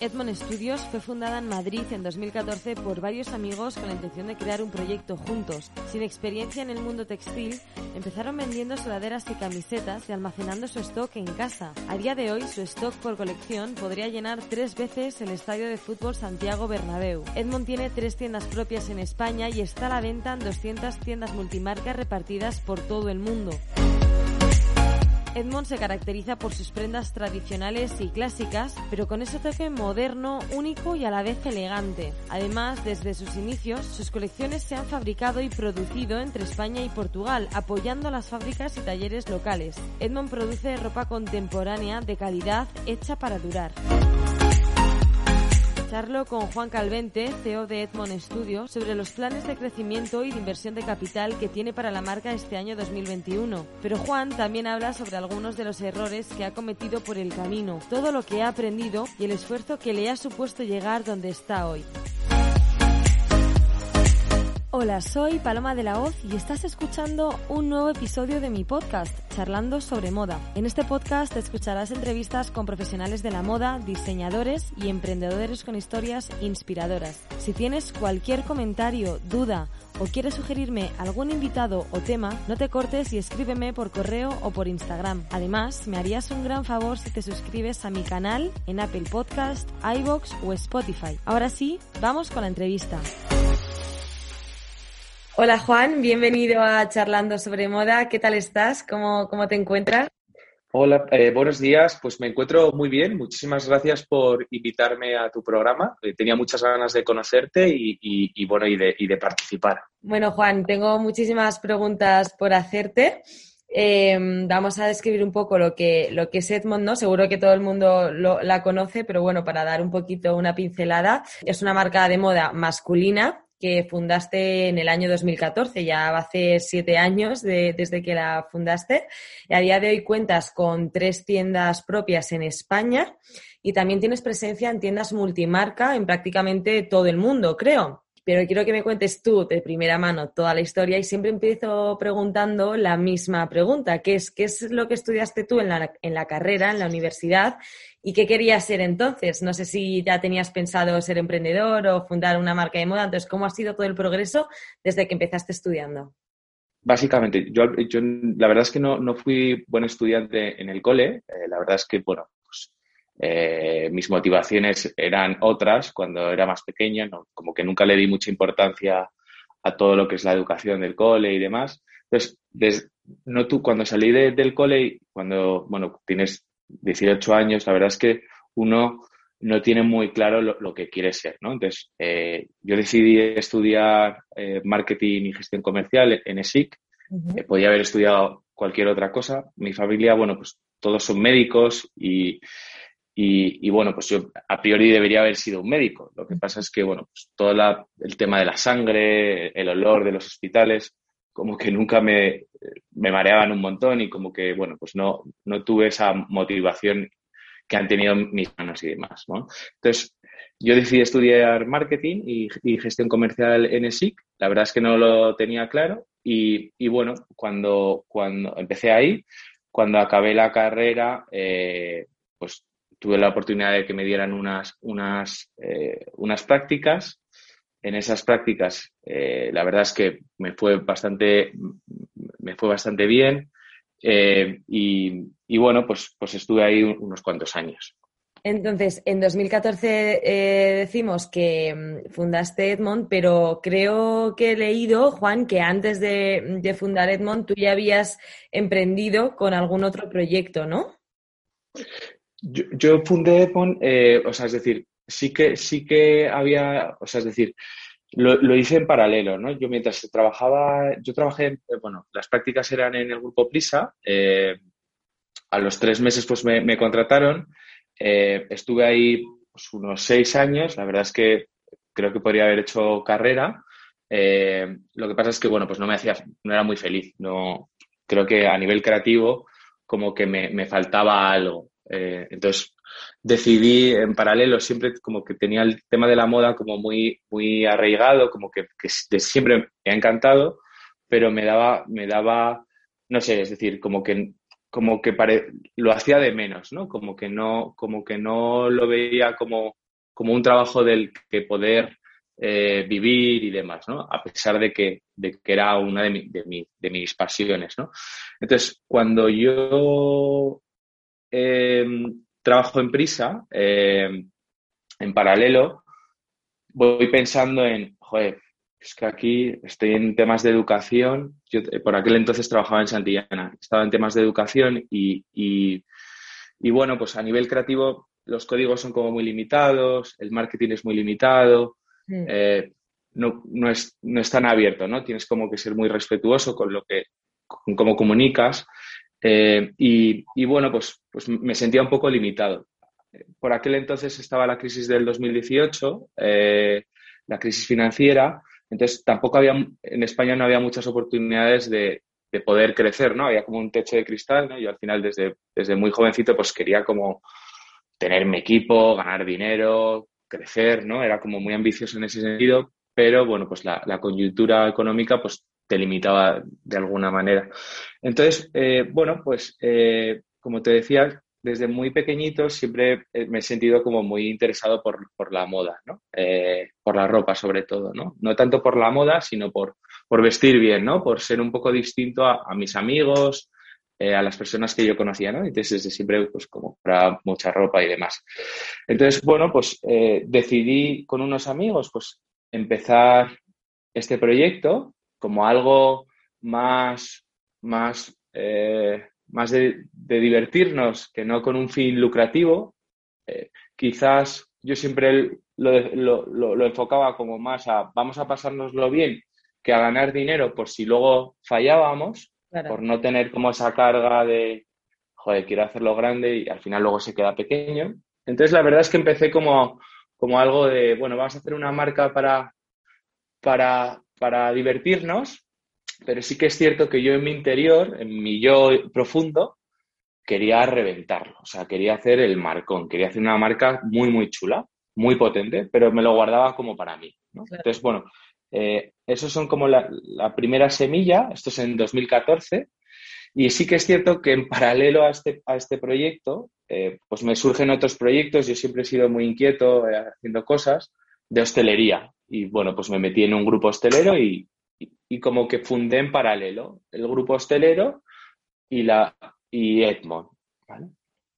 Edmond Studios fue fundada en Madrid en 2014 por varios amigos con la intención de crear un proyecto juntos. Sin experiencia en el mundo textil, empezaron vendiendo sudaderas y camisetas y almacenando su stock en casa. A día de hoy, su stock por colección podría llenar tres veces el estadio de fútbol Santiago Bernabéu. Edmond tiene tres tiendas propias en España y está a la venta en 200 tiendas multimarcas repartidas por todo el mundo. Edmond se caracteriza por sus prendas tradicionales y clásicas, pero con ese toque moderno, único y a la vez elegante. Además, desde sus inicios, sus colecciones se han fabricado y producido entre España y Portugal, apoyando las fábricas y talleres locales. Edmond produce ropa contemporánea de calidad hecha para durar. Charlo con Juan Calvente, CEO de Edmond Studio, sobre los planes de crecimiento y de inversión de capital que tiene para la marca este año 2021. Pero Juan también habla sobre algunos de los errores que ha cometido por el camino, todo lo que ha aprendido y el esfuerzo que le ha supuesto llegar donde está hoy. Hola, soy Paloma de la Hoz y estás escuchando un nuevo episodio de mi podcast, Charlando sobre Moda. En este podcast escucharás entrevistas con profesionales de la moda, diseñadores y emprendedores con historias inspiradoras. Si tienes cualquier comentario, duda o quieres sugerirme algún invitado o tema, no te cortes y escríbeme por correo o por Instagram. Además, me harías un gran favor si te suscribes a mi canal en Apple Podcast, iBox o Spotify. Ahora sí, vamos con la entrevista. Hola Juan, bienvenido a Charlando sobre Moda. ¿Qué tal estás? ¿Cómo, cómo te encuentras? Hola, eh, buenos días. Pues me encuentro muy bien. Muchísimas gracias por invitarme a tu programa. Eh, tenía muchas ganas de conocerte y, bueno, y de, participar. Bueno, Juan, tengo muchísimas preguntas por hacerte. Em, vamos a describir un poco lo que, lo que es Edmond, ¿no? Seguro que todo el mundo la conoce, pero bueno, para dar un poquito una pincelada, es una marca de moda masculina que fundaste en el año 2014, ya hace siete años desde que la fundaste. Y a día de hoy cuentas con tres tiendas propias en España y también tienes presencia en tiendas multimarca en prácticamente todo el mundo, creo pero quiero que me cuentes tú de primera mano toda la historia y siempre empiezo preguntando la misma pregunta, que es, ¿qué es lo que estudiaste tú en la, en la carrera, en la universidad y qué querías ser entonces? No sé si ya tenías pensado ser emprendedor o fundar una marca de moda, entonces, ¿cómo ha sido todo el progreso desde que empezaste estudiando? Básicamente, yo, la verdad es que no, no, fui buen estudiante en el cole, eh, la verdad es que, bueno, eh, mis motivaciones eran otras cuando era más pequeña, como que nunca le di mucha importancia a todo lo que es la educación del cole y demás. Entonces, no tú, cuando salí del cole, cuando, bueno, tienes 18 años, la verdad es que uno no tiene muy claro lo, que quiere ser, ¿no? Entonces, eh, yo decidí estudiar eh, marketing y gestión comercial en ESIC. podía haber estudiado cualquier otra cosa. Mi familia, bueno, pues todos son médicos y, y, bueno, pues yo a priori debería haber sido un médico. Lo que pasa es que, bueno, pues todo el tema de la sangre, el olor de los hospitales, como que nunca me, me mareaban un montón y como que, bueno, pues no, no tuve esa motivación que han tenido mis manos y demás, ¿no? Entonces, yo decidí estudiar marketing y, gestión comercial en ESIC. La verdad es que no lo tenía claro y, y bueno, cuando, cuando empecé ahí, cuando acabé la carrera, eh, pues tuve la oportunidad de que me dieran unas, unas, eh, unas prácticas. En esas prácticas, eh, la verdad es que me fue bastante, me fue bastante bien. Eh, y, y, bueno, pues, pues estuve ahí unos cuantos años. Entonces, en 2014 decimos que mm, fundaste Edmond, pero creo que he leído, Juan, que antes de, de fundar Edmond tú ya habías emprendido con algún otro proyecto, ¿no? Yo, yo fundé Epon, eh, o sea, es decir, sí que, sí que había, o sea, es decir, lo, lo, hice en paralelo, ¿no? Yo mientras trabajaba, yo trabajé, eh, bueno, las prácticas eran en el grupo Prisa, eh, a los tres meses pues me, contrataron, eh, estuve ahí pues, unos seis años, la verdad es que creo que podría haber hecho carrera, lo que pasa es que, bueno, pues no me hacía, no era muy feliz, no, creo que a nivel creativo como que me, me faltaba algo. Entonces decidí en paralelo, siempre como que tenía el tema de la moda como muy, muy arraigado, como que, siempre me ha encantado, pero me daba, me daba, no sé, es decir, como que como que lo hacía de menos, ¿no? Como que no, como que no lo veía como, como un trabajo del que poder eh, vivir y demás, ¿no? A pesar de que, de que era una de, de, mis pasiones, ¿no? Entonces, cuando yo em, trabajo en Prisa, em, en paralelo, voy pensando en, joder, es que aquí estoy en temas de educación. Yo eh, por aquel entonces trabajaba en Santillana, estaba en temas de educación y, y, bueno, pues a nivel creativo los códigos son como muy limitados, el marketing es muy limitado, eh, no, no, es, no es tan abierto, ¿no? Tienes como que ser muy respetuoso con lo que, con cómo comunicas. Eh, y, y, bueno, pues, pues me sentía un poco limitado. Por aquel entonces estaba la crisis del 2018, la crisis financiera, entonces, tampoco había, en España no había muchas oportunidades de, poder crecer, ¿no? Había como un techo de cristal, ¿no? Yo al final, desde, desde muy jovencito, pues quería como tener mi equipo, ganar dinero, crecer, ¿no? Era como muy ambicioso en ese sentido, pero bueno, pues la, la coyuntura económica, pues te limitaba de alguna manera. Entonces, eh, bueno, pues eh, como te decía, desde muy pequeñito siempre eh, me he sentido como muy interesado por, la moda, ¿no? Eh, por la ropa sobre todo, ¿no? No tanto por la moda, sino por, por vestir bien, ¿no? Por ser un poco distinto a, mis amigos, eh, a las personas que yo conocía, ¿no? Entonces desde siempre pues como para mucha ropa y demás. Entonces, bueno, pues decidí con unos amigos pues empezar este proyecto como algo más, más más de, divertirnos que no con un fin lucrativo. Eh, quizás yo siempre lo, enfocaba como más a vamos a pasárnoslo bien que a ganar dinero por si luego fallábamos, por no tener como esa carga de, joder, quiero hacerlo grande y al final luego se queda pequeño. Entonces la verdad es que empecé como, como algo de, bueno, vamos a hacer una marca para, para, para divertirnos pero sí que es cierto que yo en mi interior, en mi yo profundo, quería reventarlo. O sea, quería hacer el marcón, quería hacer una marca muy, muy chula, muy potente, pero me lo guardaba como para mí. Entonces, bueno, eh, esos son como la, primera semilla, esto es en 2014, y sí que es cierto que en paralelo a este, a este proyecto, eh, pues me surgen otros proyectos, yo siempre he sido muy inquieto eh, haciendo cosas de hostelería, y bueno, pues me metí en un grupo hostelero y, y como que fundé en paralelo el grupo hostelero y, la, y Edmond.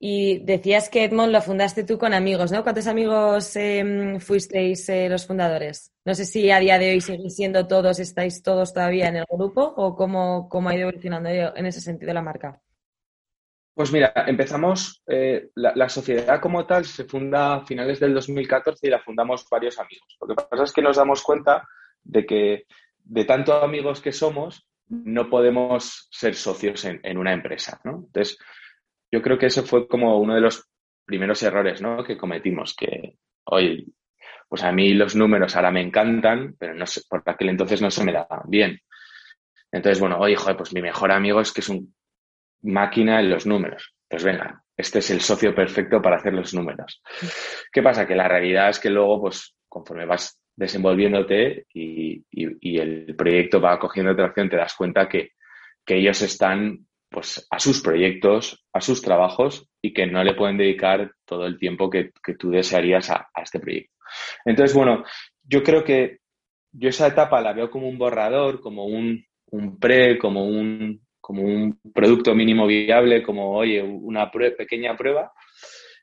Y decías que Edmond lo fundaste tú con amigos, ¿no? ¿Cuántos amigos em, fuisteis eh, los fundadores? No sé si a día de hoy seguís siendo todos, estáis todos todavía en el grupo o cómo, cómo ha ido evolucionando en ese sentido la marca. Pues mira, empezamos, eh, la, la, sociedad como tal se funda a finales del 2014 y la fundamos varios amigos. Lo que pasa es que nos damos cuenta de que de tanto amigos que somos, no podemos ser socios en, una empresa, ¿no? Entonces, yo creo que eso fue como uno de los primeros errores, ¿no? Que cometimos, que, hoy pues a mí los números ahora me encantan, pero no sé, por aquel entonces no se me daban bien. Entonces, bueno, oye, joder, pues mi mejor amigo es que es un máquina en los números. Pues venga, este es el socio perfecto para hacer los números. ¿Qué pasa? Que la realidad es que luego, pues, conforme vas desenvolviéndote y, el proyecto va cogiendo tracción, te das cuenta que, ellos están pues, a sus proyectos, a sus trabajos y que no le pueden dedicar todo el tiempo que, tú desearías a, este proyecto. Entonces, bueno, yo creo que yo esa etapa la veo como un borrador, como un, pre, como un, como un producto mínimo viable, como, oye, una pequeña prueba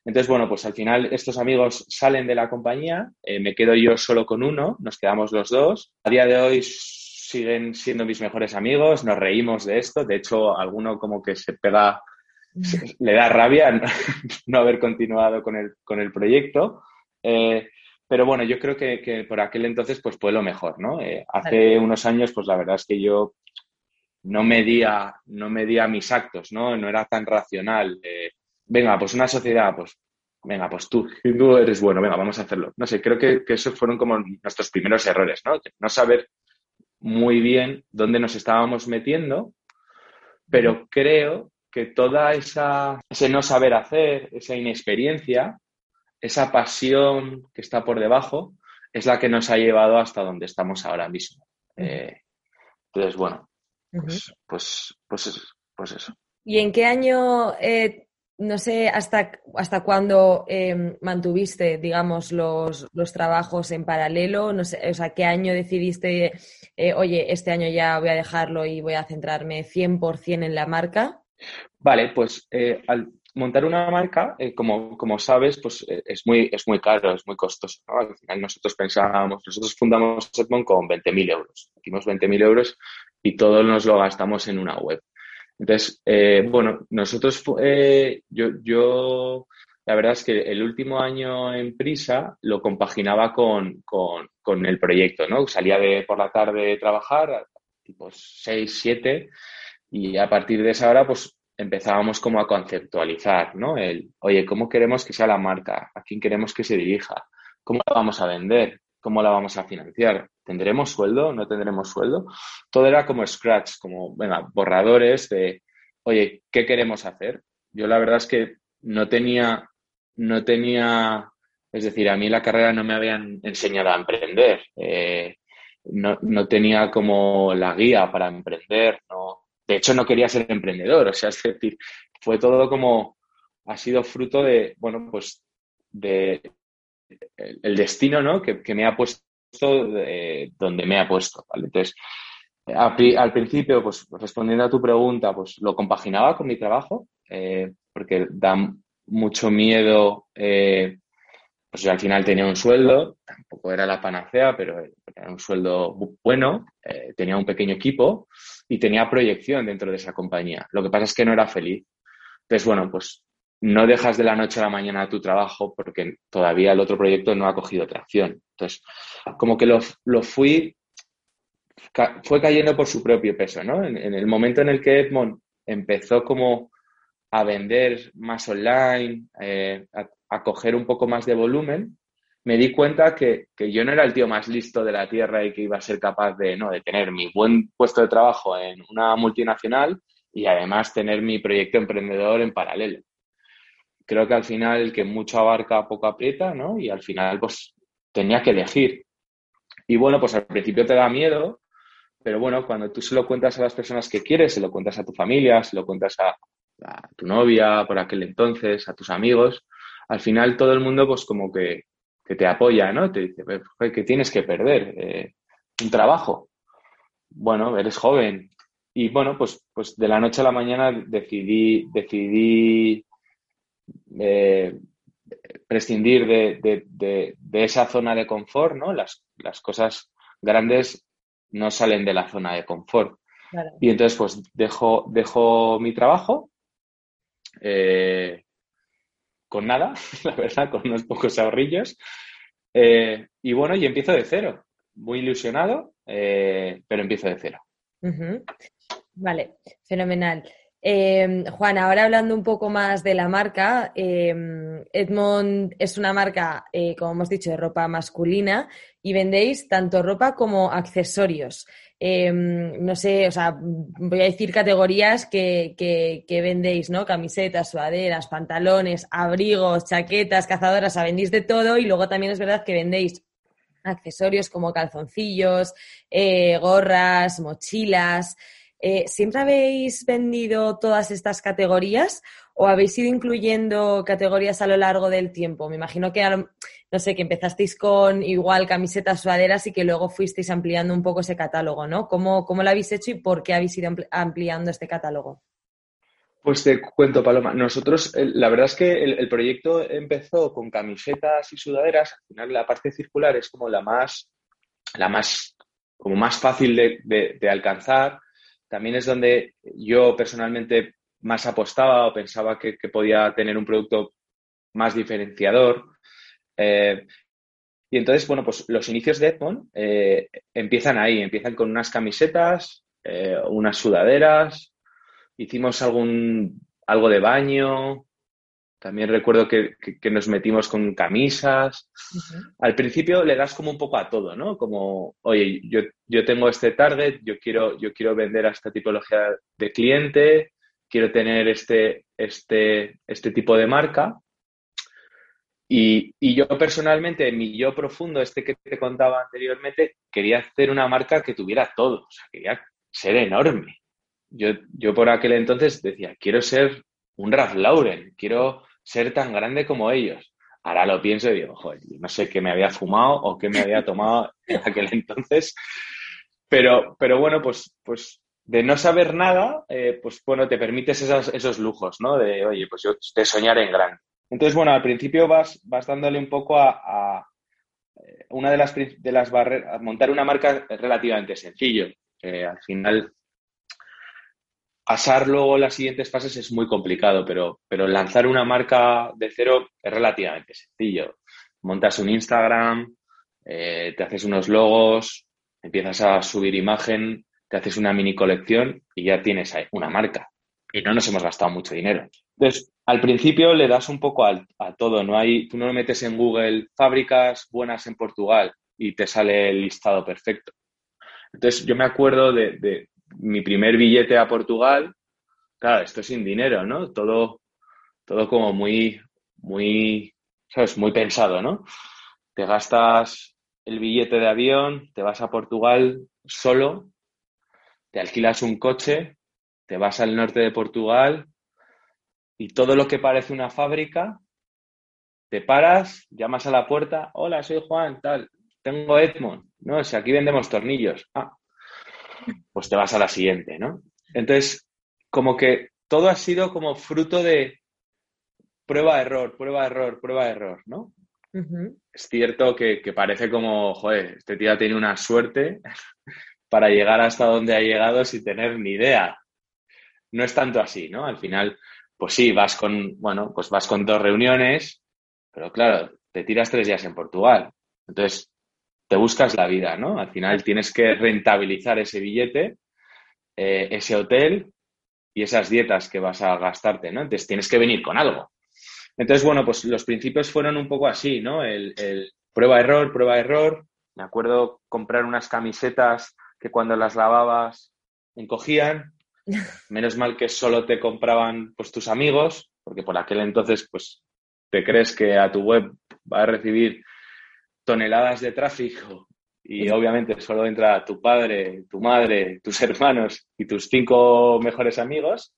entonces, bueno, pues al final estos amigos salen de la compañía, eh, me quedo yo solo con uno, nos quedamos los dos. A día de hoy siguen siendo mis mejores amigos, nos reímos de esto, de hecho, alguno como que se pega, le da rabia no, haber continuado con el, con el proyecto. Eh, pero bueno, yo creo que, por aquel entonces pues fue lo mejor, ¿no? Eh, hace unos años, pues la verdad es que yo no medía, no medía mis actos, ¿no? No era tan racional venga, pues una sociedad, pues venga, pues tú, tú eres bueno, venga, vamos a hacerlo. No sé, creo que, esos fueron como nuestros primeros errores, ¿no? No saber muy bien dónde nos estábamos metiendo, pero creo que toda esa, ese no saber hacer, esa inexperiencia, esa pasión que está por debajo, es la que nos ha llevado hasta donde estamos ahora mismo. Eh, entonces, bueno, pues, pues, pues, pues, eso. ¿Y en qué año eh, no sé hasta, hasta cuándo em, mantuviste, digamos, los, los, trabajos en paralelo, no sé, o sea, qué año decidiste, eh, oye, este año ya voy a dejarlo y voy a centrarme 100% en la marca. Vale, pues eh, al montar una marca, eh, como, como, sabes, pues es, muy, es muy caro, es muy costoso. Al final nosotros pensábamos, nosotros fundamos Edmond con 20.000 euros. Hicimos 20.000 euros y todo nos lo gastamos en una web. Entonces, eh, bueno, nosotros, eh, yo, yo, la verdad es que el último año en Prisa lo compaginaba con, con, el proyecto, ¿no? Salía de por la tarde a trabajar, tipo 6, 7, y a partir de esa hora, pues empezábamos como a conceptualizar, ¿no? El, oye, ¿cómo queremos que sea la marca? ¿A quién queremos que se dirija? ¿Cómo la vamos a vender? ¿Cómo la vamos a financiar? ¿Tendremos sueldo? ¿No tendremos sueldo? Todo era como scratch, como, venga, borradores de, oye, ¿qué queremos hacer? Yo la verdad es que no tenía, no tenía, es decir, a mí la carrera no me habían enseñado a emprender. Eh, no, no, tenía como la guía para emprender. No, de hecho, no quería ser emprendedor. O sea, es decir, fue todo como, ha sido fruto de, bueno, pues de el, destino, ¿no? Que, me ha puesto donde me ha puesto, Entonces, al principio, pues respondiendo a tu pregunta, pues lo compaginaba con mi trabajo, eh, porque da mucho miedo, eh, pues al final tenía un sueldo, tampoco era la panacea, pero era un sueldo bueno, eh, tenía un pequeño equipo y tenía proyección dentro de esa compañía. Lo que pasa es que no era feliz. Entonces, bueno, pues no dejas de la noche a la mañana tu trabajo porque todavía el otro proyecto no ha cogido tracción. Entonces, como que lo, fui, fue cayendo por su propio peso, ¿no? En, el momento en el que Edmond empezó como a vender más online, eh, a, coger un poco más de volumen, me di cuenta que, que, yo no era el tío más listo de la tierra y que iba a ser capaz de, no, de tener mi buen puesto de trabajo en una multinacional y además tener mi proyecto emprendedor en paralelo creo que al final el que mucho abarca poco aprieta, ¿no? Y al final pues tenía que elegir. Y bueno, pues al principio te da miedo, pero bueno, cuando tú se lo cuentas a las personas que quieres, se lo cuentas a tu familia, se lo cuentas a, tu novia por aquel entonces, a tus amigos, al final todo el mundo pues como que, te apoya, ¿no? Te dice, ¿qué tienes que perder? Eh, un trabajo. Bueno, eres joven. Y bueno, pues, pues de la noche a la mañana decidí, decidí eh, prescindir de, esa zona de confort, ¿no? Las, cosas grandes no salen de la zona de confort. Y entonces, pues, dejo, dejo mi trabajo eh, con nada, la verdad, con unos pocos ahorrillos. Eh, y bueno, y empiezo de cero. Muy ilusionado, pero empiezo de cero. Vale, fenomenal. Eh, Juan, ahora hablando un poco más de la marca, em, Edmond es una marca, eh, como hemos dicho, de ropa masculina y vendéis tanto ropa como accesorios. Em, no sé, o sea, voy a decir categorías que, que, vendéis, ¿no? Camisetas, sudaderas, pantalones, abrigos, chaquetas, cazadoras, o sea, vendéis de todo y luego también es verdad que vendéis accesorios como calzoncillos, eh, gorras, mochilas. Eh, ¿Siempre habéis vendido todas estas categorías o habéis ido incluyendo categorías a lo largo del tiempo? Me imagino que, no sé, que empezasteis con igual camisetas, sudaderas y que luego fuisteis ampliando un poco ese catálogo, ¿no? ¿Cómo, cómo lo habéis hecho y por qué habéis ido ampliando este catálogo? Pues te cuento, Paloma. Nosotros, la verdad es que el, proyecto empezó con camisetas y sudaderas. Al final, la parte circular es como la más, la más, como más fácil de alcanzar también es donde yo personalmente más apostaba o pensaba que, podía tener un producto más diferenciador. Eh, y entonces, bueno, pues los inicios de Edmond eh, empiezan ahí, empiezan con unas camisetas, eh, unas sudaderas, hicimos algún, algo de baño, también recuerdo que, nos metimos con camisas. Al principio le das como un poco a todo, ¿no? Como, oye, yo, yo tengo este target, yo quiero, yo quiero vender a esta tipología de cliente, quiero tener este, este, este tipo de marca. Y, y, yo personalmente, mi yo profundo, este que te contaba anteriormente, quería hacer una marca que tuviera todo, o sea, quería ser enorme. Yo, yo por aquel entonces decía, quiero ser un Ralph Lauren, quiero ser tan grande como ellos. Ahora lo pienso y digo, joder, no sé qué me había fumado o qué me había tomado en aquel entonces. Pero, pero bueno, pues, pues de no saber nada, eh, pues bueno, te permites esos lujos, ¿no? De, oye, pues yo de soñar en grande. Entonces, bueno, al principio vas, vas dándole un poco a, eh, una de las, de las barreras, montar una marca relativamente sencillo. al final, pasar luego las siguientes fases es muy complicado, pero, pero lanzar una marca de cero es relativamente sencillo. Montas un Instagram, eh, te haces unos logos, empiezas a subir imagen, te haces una mini colección y ya tienes una marca. Y no nos hemos gastado mucho dinero. Entonces, al principio le das un poco a, todo, no hay, tú no metes en Google fábricas buenas en Portugal y te sale el listado perfecto. Entonces, yo me acuerdo de, mi primer billete a Portugal, claro, esto sin dinero, ¿no? Todo, todo como muy, muy, ¿sabes? Muy pensado, ¿no? Te gastas el billete de avión, te vas a Portugal solo, te alquilas un coche, te vas al norte de Portugal y todo lo que parece una fábrica, te paras, llamas a la puerta, hola, soy Juan, tal, tengo Edmond, no, si aquí vendemos tornillos. Ah, pues te vas a la siguiente, ¿no? Entonces, como que todo ha sido como fruto de prueba, error, prueba, error, prueba, error, ¿no? Es cierto que, parece como, joder, este tío tiene una suerte para llegar hasta donde ha llegado sin tener ni idea. No es tanto así, ¿no? Al final, pues sí, vas con, bueno, pues vas con dos reuniones, pero claro, te tiras tres días en Portugal. Entonces, te buscas la vida, ¿no? Al final tienes que rentabilizar ese billete, eh, ese hotel y esas dietas que vas a gastarte, ¿no? Entonces tienes que venir con algo. Entonces, bueno, pues los principios fueron un poco así, ¿no? El, prueba-error, prueba-error. Me acuerdo comprar unas camisetas que cuando las lavabas encogían. Menos mal que solo te compraban pues tus amigos, porque por aquel entonces pues te crees que a tu web va a recibir toneladas de tráfico y obviamente solo entra tu padre, tu madre, tus hermanos y tus cinco mejores amigos.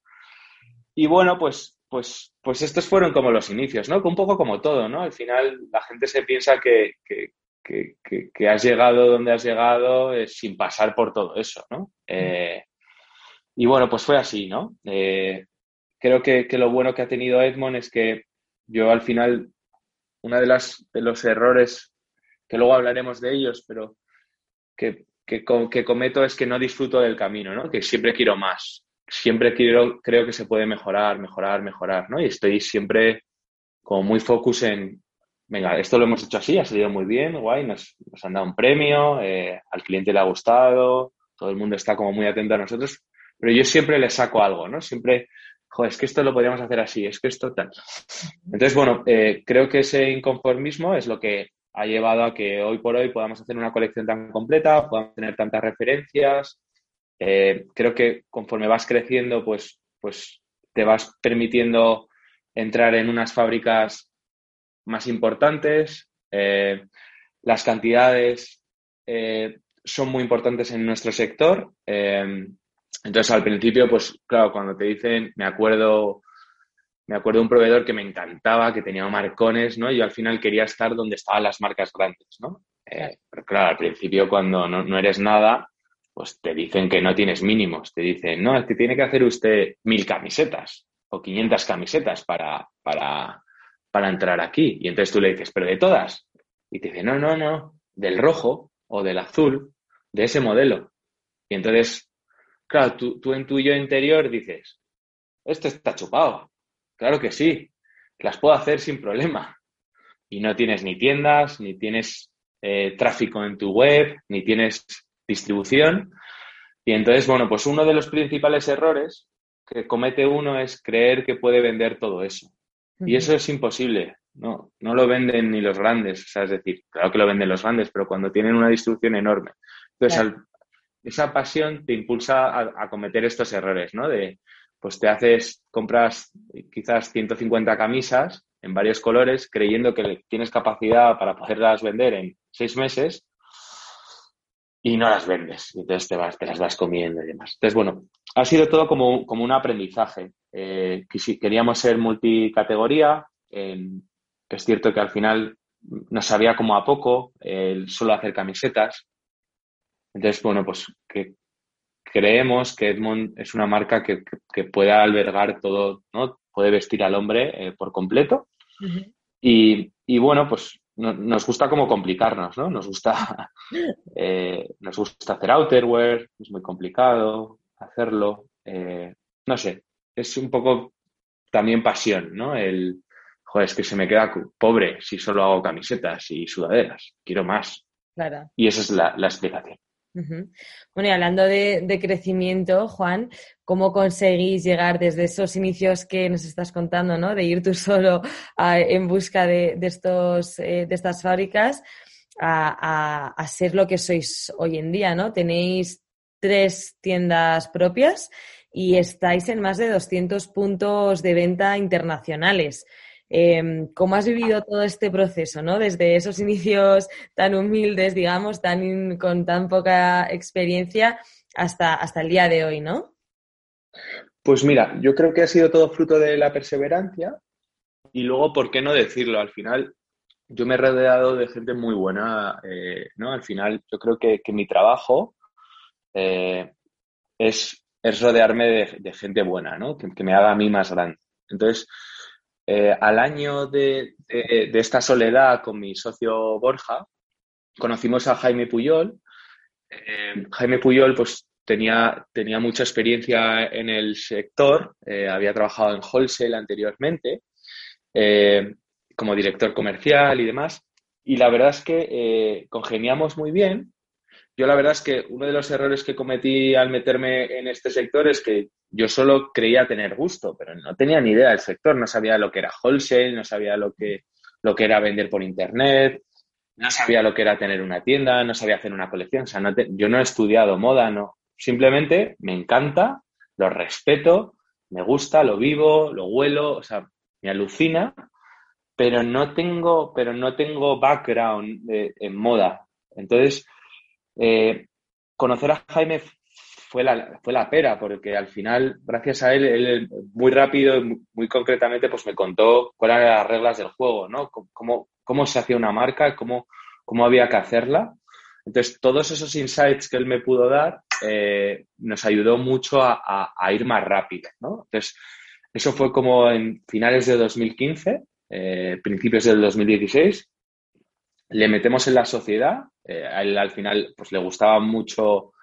Y bueno, pues, pues, pues estos fueron como los inicios, ¿no? Un poco como todo, ¿no? Al final la gente se piensa que, que, has llegado donde has llegado eh, sin pasar por todo eso, ¿no? Eh, y bueno, pues fue así, ¿no? Eh, creo que, lo bueno que ha tenido Edmond es que yo al final, una de, las, de los errores que luego hablaremos de ellos, pero que, que, cometo es que no disfruto del camino, ¿no? Que siempre quiero más. Siempre quiero, creo que se puede mejorar, mejorar, mejorar, ¿no? Y estoy siempre como muy focus en, venga, esto lo hemos hecho así, ha salido muy bien, guay, nos, han dado un premio, eh, al cliente le ha gustado, todo el mundo está como muy atento a nosotros, pero yo siempre le saco algo, ¿no? Siempre, joder, es que esto lo podríamos hacer así, es que esto tal. Entonces, bueno, eh, creo que ese inconformismo es lo que ha llevado a que hoy por hoy podamos hacer una colección tan completa, podamos tener tantas referencias. Eh, creo que conforme vas creciendo, pues, pues te vas permitiendo entrar en unas fábricas más importantes. Eh, las cantidades eh, son muy importantes en nuestro sector. entonces, al principio, pues claro, cuando te dicen, me acuerdo me acuerdo de un proveedor que me encantaba, que tenía marcones, ¿no? Y yo al final quería estar donde estaban las marcas grandes, ¿no? Eh, pero claro, al principio cuando no, eres nada, pues te dicen que no tienes mínimos. Te dicen, no, es que tiene que hacer usted mil camisetas o 500 camisetas para, para, para entrar aquí. Y entonces tú le dices, pero de todas. Y te dice, no, no, no, del rojo o del azul, de ese modelo. Y entonces, claro, tú, tú en tu yo interior dices, esto está chupado. Claro que sí, las puedo hacer sin problema. Y no tienes ni tiendas, ni tienes eh, tráfico en tu web, ni tienes distribución. Y entonces, bueno, pues uno de los principales errores que comete uno es creer que puede vender todo eso. Y eso es imposible. No, no lo venden ni los grandes. O sea, es decir, claro que lo venden los grandes, pero cuando tienen una distribución enorme. Entonces, esa pasión te impulsa a, a, cometer estos errores, ¿no? De, pues te haces, compras quizás 150 camisas en varios colores, creyendo que tienes capacidad para poderlas vender en seis meses y no las vendes. Entonces te, vas, te las vas comiendo y demás. Entonces, bueno, ha sido todo como, como un aprendizaje. eh, queríamos ser multicategoría. es cierto que al final nos sabía como a poco el solo hacer camisetas. Entonces, bueno, pues que creemos que Edmond es una marca que, pueda albergar todo, ¿no? Puede vestir al hombre eh, por completo. y, y, bueno, pues nos gusta como complicarnos, ¿no? Nos gusta, eh, nos gusta hacer outerwear, es muy complicado hacerlo. Eh, no sé, es un poco también pasión, ¿no? El, joder, es que se me queda pobre si solo hago camisetas y sudaderas, quiero más. Claro. Y esa es la, explicación. Bueno, y hablando de, crecimiento, Juan, ¿cómo conseguís llegar desde esos inicios que nos estás contando, ¿no? De ir tú solo en busca de, estos, eh, de estas fábricas a, a, ser lo que sois hoy en día, ¿no? Tenéis tres tiendas propias y estáis en más de 200 puntos de venta internacionales. Em, ¿Cómo has vivido todo este proceso, ¿no? Desde esos inicios tan humildes, digamos, tan con tan poca experiencia hasta, hasta el día de hoy, ¿no? Pues mira, yo creo que ha sido todo fruto de la perseverancia y luego, ¿por qué no decirlo? Al final, yo me he rodeado de gente muy buena, eh, ¿no? Al final, yo creo que, mi trabajo eh, es, es, rodearme de, gente buena, ¿no? Que, que, me haga a mí más grande. Entonces, eh, al año de, esta soledad con mi socio Borja, conocimos a Jaime Puyol. Eh, Jaime Puyol pues, tenía, tenía mucha experiencia en el sector, eh, había trabajado en wholesale anteriormente, como director comercial y demás. Y la verdad es que congeniamos muy bien yo la verdad es que uno de los errores que cometí al meterme en este sector es que yo solo creía tener gusto, pero no tenía ni idea del sector, no sabía lo que era wholesale, no sabía lo que, lo que era vender por internet, no sabía lo que era tener una tienda, no sabía hacer una colección, o sea, yo no he estudiado moda, no, simplemente me encanta, lo respeto, me gusta, lo vivo, lo huelo, o sea, me alucina, pero no tengo, pero no tengo background en moda. Entonces, eh, conocer a Jaime fue la, fue la pera, porque al final, gracias a él, él muy rápido y muy, concretamente, pues me contó cuáles eran las reglas del juego, ¿no? Cómo, cómo se hacía una marca, cómo, cómo había que hacerla. Entonces, todos esos insights que él me pudo dar eh, nos ayudó mucho a, ir más rápido, ¿no? Entonces, eso fue como en finales de 2015, eh, principios del 2016. Le metemos en la sociedad, eh, a él al final pues le gustaba mucho,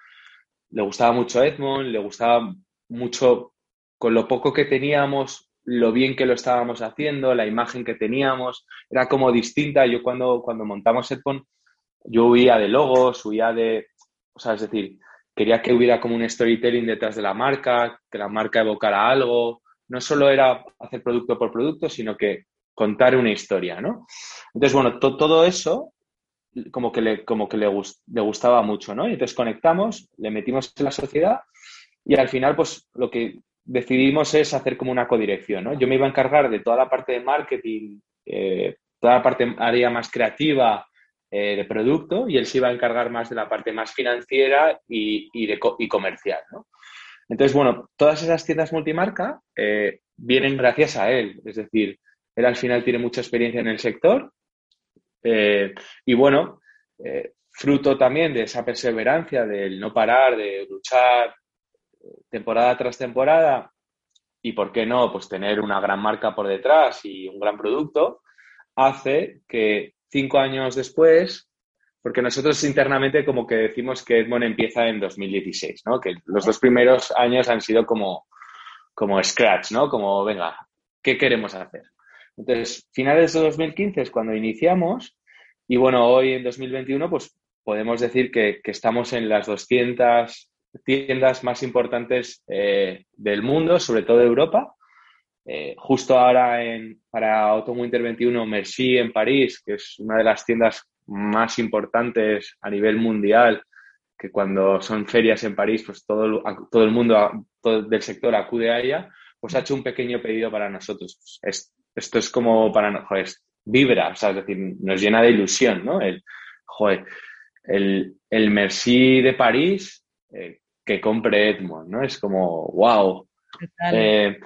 le gustaba mucho Edmond, le gustaba mucho con lo poco que teníamos, lo bien que lo estábamos haciendo, la imagen que teníamos, era como distinta. Yo cuando, cuando montamos Edmond, yo huía de logos, huía de, o sea, es decir, quería que hubiera como un storytelling detrás de la marca, que la marca evocara algo. No solo era hacer producto por producto, sino que contar una historia, ¿no? Entonces, bueno, todo eso como que le, como que le, le, gustaba mucho, ¿no? Y entonces conectamos, le metimos en la sociedad y al final, pues lo que decidimos es hacer como una codirección, ¿no? Yo me iba a encargar de toda la parte de marketing, eh, toda la parte área más creativa eh, de producto y él se iba a encargar más de la parte más financiera y, y, de, y comercial, ¿no? Entonces, bueno, todas esas tiendas multimarca eh, vienen gracias a él, es decir, él al final tiene mucha experiencia en el sector eh, y bueno, eh, fruto también de esa perseverancia, del no parar, de luchar temporada tras temporada y, ¿por qué no?, pues tener una gran marca por detrás y un gran producto, hace que cinco años después, porque nosotros internamente como que decimos que Edmond empieza en 2016, ¿no? Que los dos primeros años han sido como, como scratch, ¿no? Como, venga, ¿qué queremos hacer? Entonces, finales de 2015 es cuando iniciamos y bueno, hoy en 2021 pues podemos decir que, estamos en las 200 tiendas más importantes eh, del mundo, sobre todo de Europa. Eh, justo ahora en, para Autumn Winter 21, Merci en París, que es una de las tiendas más importantes a nivel mundial, que cuando son ferias en París, pues todo, todo el mundo del sector acude a ella, pues ha hecho un pequeño pedido para nosotros. Es, esto es como para, joder, vibra, o sea, es decir, nos llena de ilusión, ¿no? El, joder, el, el Merci de París eh, que compre Edmond, ¿no? Es como, wow. Eh,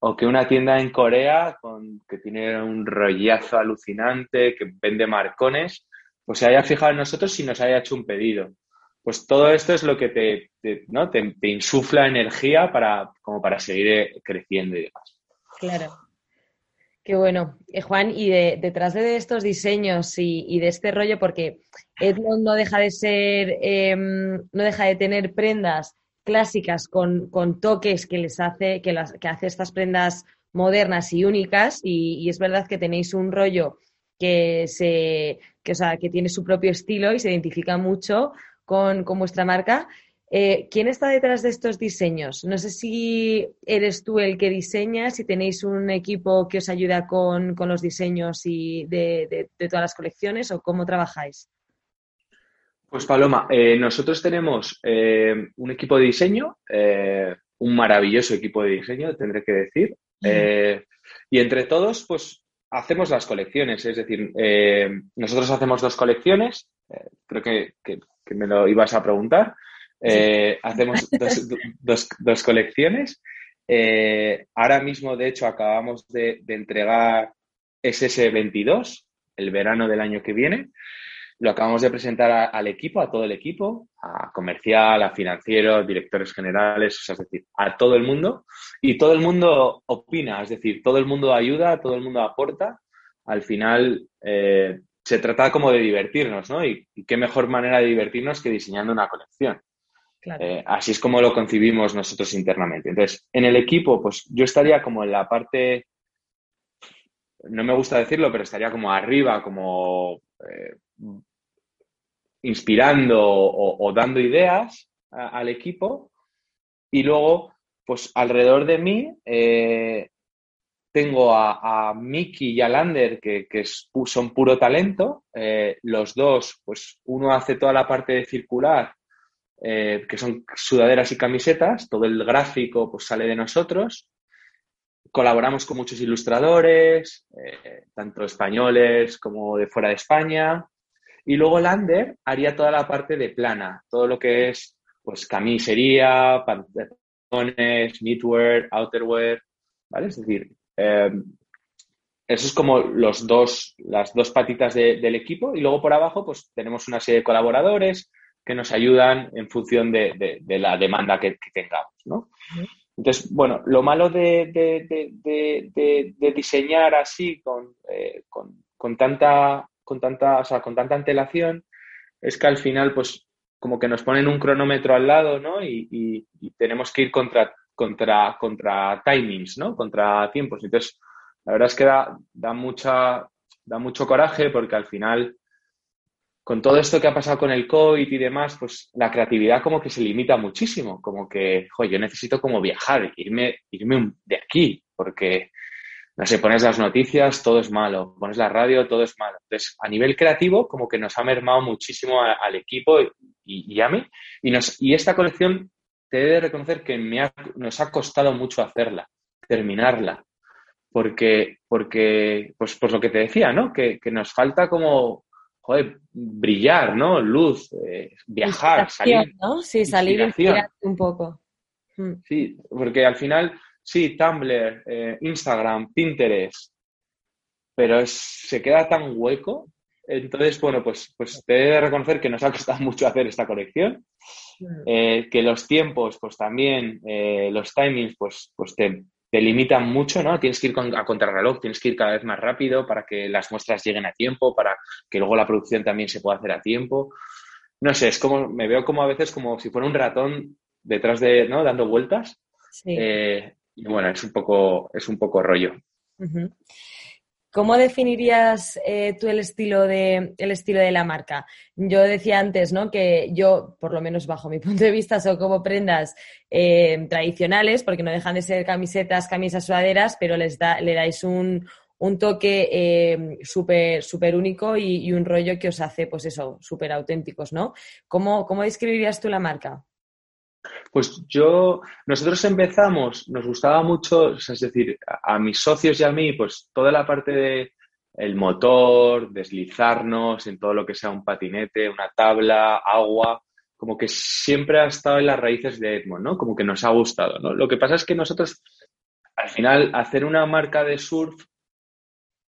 o que una tienda en Corea con, que tiene un rollazo alucinante, que vende marcones, pues se haya fijado en nosotros y nos haya hecho un pedido. Pues todo esto es lo que te, ¿no? te, insufla energía para, como para seguir eh, creciendo y demás. Claro. Qué bueno. Eh, Juan, y detrás de estos diseños y, de este rollo, porque Edmond no deja de ser, em, no deja de tener prendas clásicas con, toques que les hace, que, las, que hace estas prendas modernas y únicas, y, es verdad que tenéis un rollo que se, que, o sea, que tiene su propio estilo y se identifica mucho con, con vuestra marca. Eh, ¿Quién está detrás de estos diseños? No sé si eres tú el que diseña, si tenéis un equipo que os ayuda con, los diseños y de, todas las colecciones o cómo trabajáis. Pues Paloma, eh, nosotros tenemos eh, un equipo de diseño, un maravilloso equipo de diseño, tendré que decir, y entre todos, pues hacemos las colecciones, es decir, nosotros hacemos dos colecciones, creo que, me lo ibas a preguntar. Eh, hacemos dos, colecciones. Eh, ahora mismo, de hecho, acabamos de, entregar SS22, el verano del año que viene. Lo acabamos de presentar al equipo, a todo el equipo, a comercial, a financieros, directores generales, es decir, a todo el mundo. Y todo el mundo opina, es decir, todo el mundo ayuda, todo el mundo aporta. Al final, eh, se trata como de divertirnos, ¿no? y, qué mejor manera de divertirnos que diseñando una colección. Eh, así es como lo concibimos nosotros internamente. Entonces, en el equipo, pues yo estaría como en la parte, no me gusta decirlo, pero estaría como arriba, como eh, inspirando o, dando ideas al equipo. Y luego, pues alrededor de mí, eh, tengo a, a Miki y a Lander, que, son puro talento. los dos, pues uno hace toda la parte de circular eh, que son sudaderas y camisetas, todo el gráfico pues sale de nosotros. Colaboramos con muchos ilustradores, eh, tanto españoles como de fuera de España. Y luego Lander haría toda la parte de plana, todo lo que es pues camisería, pantalones, knitwear, outerwear, ¿vale? Es decir, eh, eso es como los dos, las dos patitas del equipo y luego por abajo pues tenemos una serie de colaboradores, que nos ayudan en función de, la demanda que, tengamos, ¿no? Entonces, bueno, lo malo de, diseñar así eh, con, tanta, con, tanta, con tanta antelación es que al final, pues, como que nos ponen un cronómetro al lado, ¿no? Y, tenemos que ir contra, contra, contra timings, ¿no? Contra tiempos. Entonces, la verdad es que da, da, mucha, da mucho coraje porque al final con todo esto que ha pasado con el COVID y demás, pues la creatividad como que se limita muchísimo, como que, joder, yo necesito como viajar, irme, irme de aquí, porque, no sé, pones las noticias, todo es malo, pones la radio, todo es malo. Entonces, a nivel creativo, como que nos ha mermado muchísimo al equipo y, a mí, y, nos, y esta colección, te he de reconocer que me nos ha costado mucho hacerla, terminarla, porque, porque pues, pues lo que te decía, ¿no? Que, que nos falta como joder, brillar, ¿no? Luz, eh, viajar, salir. ¿no? Sí, salir un poco. Hmm. Sí, porque al final, sí, Tumblr, eh, Instagram, Pinterest, pero se queda tan hueco. Entonces, bueno, pues, pues te he de reconocer que nos ha costado mucho hacer esta colección. Hmm. Eh, que los tiempos, pues también, los timings, pues, pues te, te limitan mucho, ¿no? Tienes que ir a contrarreloj, tienes que ir cada vez más rápido para que las muestras lleguen a tiempo, para que luego la producción también se pueda hacer a tiempo. No sé, es como, me veo como a veces como si fuera un ratón detrás de, ¿no? Dando vueltas. Eh, y bueno, es un poco, es un poco rollo. ¿Cómo definirías eh, tú el estilo, de, la marca? Yo decía antes, ¿no? Que yo, por lo menos bajo mi punto de vista, son como prendas eh, tradicionales, porque no dejan de ser camisetas, camisas sudaderas, pero les da, le dais un, toque eh, súper único y, un rollo que os hace, pues eso, súper auténticos, ¿no? ¿Cómo, ¿Cómo describirías tú la marca? Pues yo, nosotros empezamos, nos gustaba mucho, es decir, a, mis socios y a mí, pues toda la parte de el motor, deslizarnos en todo lo que sea un patinete, una tabla, agua, como que siempre ha estado en las raíces de Edmond, ¿no? Como que nos ha gustado, ¿no? Lo que pasa es que nosotros al final hacer una marca de surf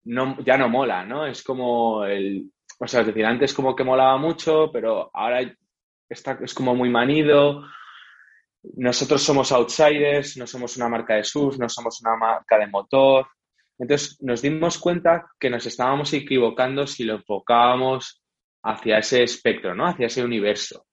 no, ya no mola, ¿no? Es como el, o sea, es decir, antes como que molaba mucho, pero ahora está, es como muy manido. Nosotros somos outsiders, no somos una marca de surf, no somos una marca de motor. Entonces nos dimos cuenta que nos estábamos equivocando si lo enfocábamos hacia ese espectro, ¿no? Hacia ese universo.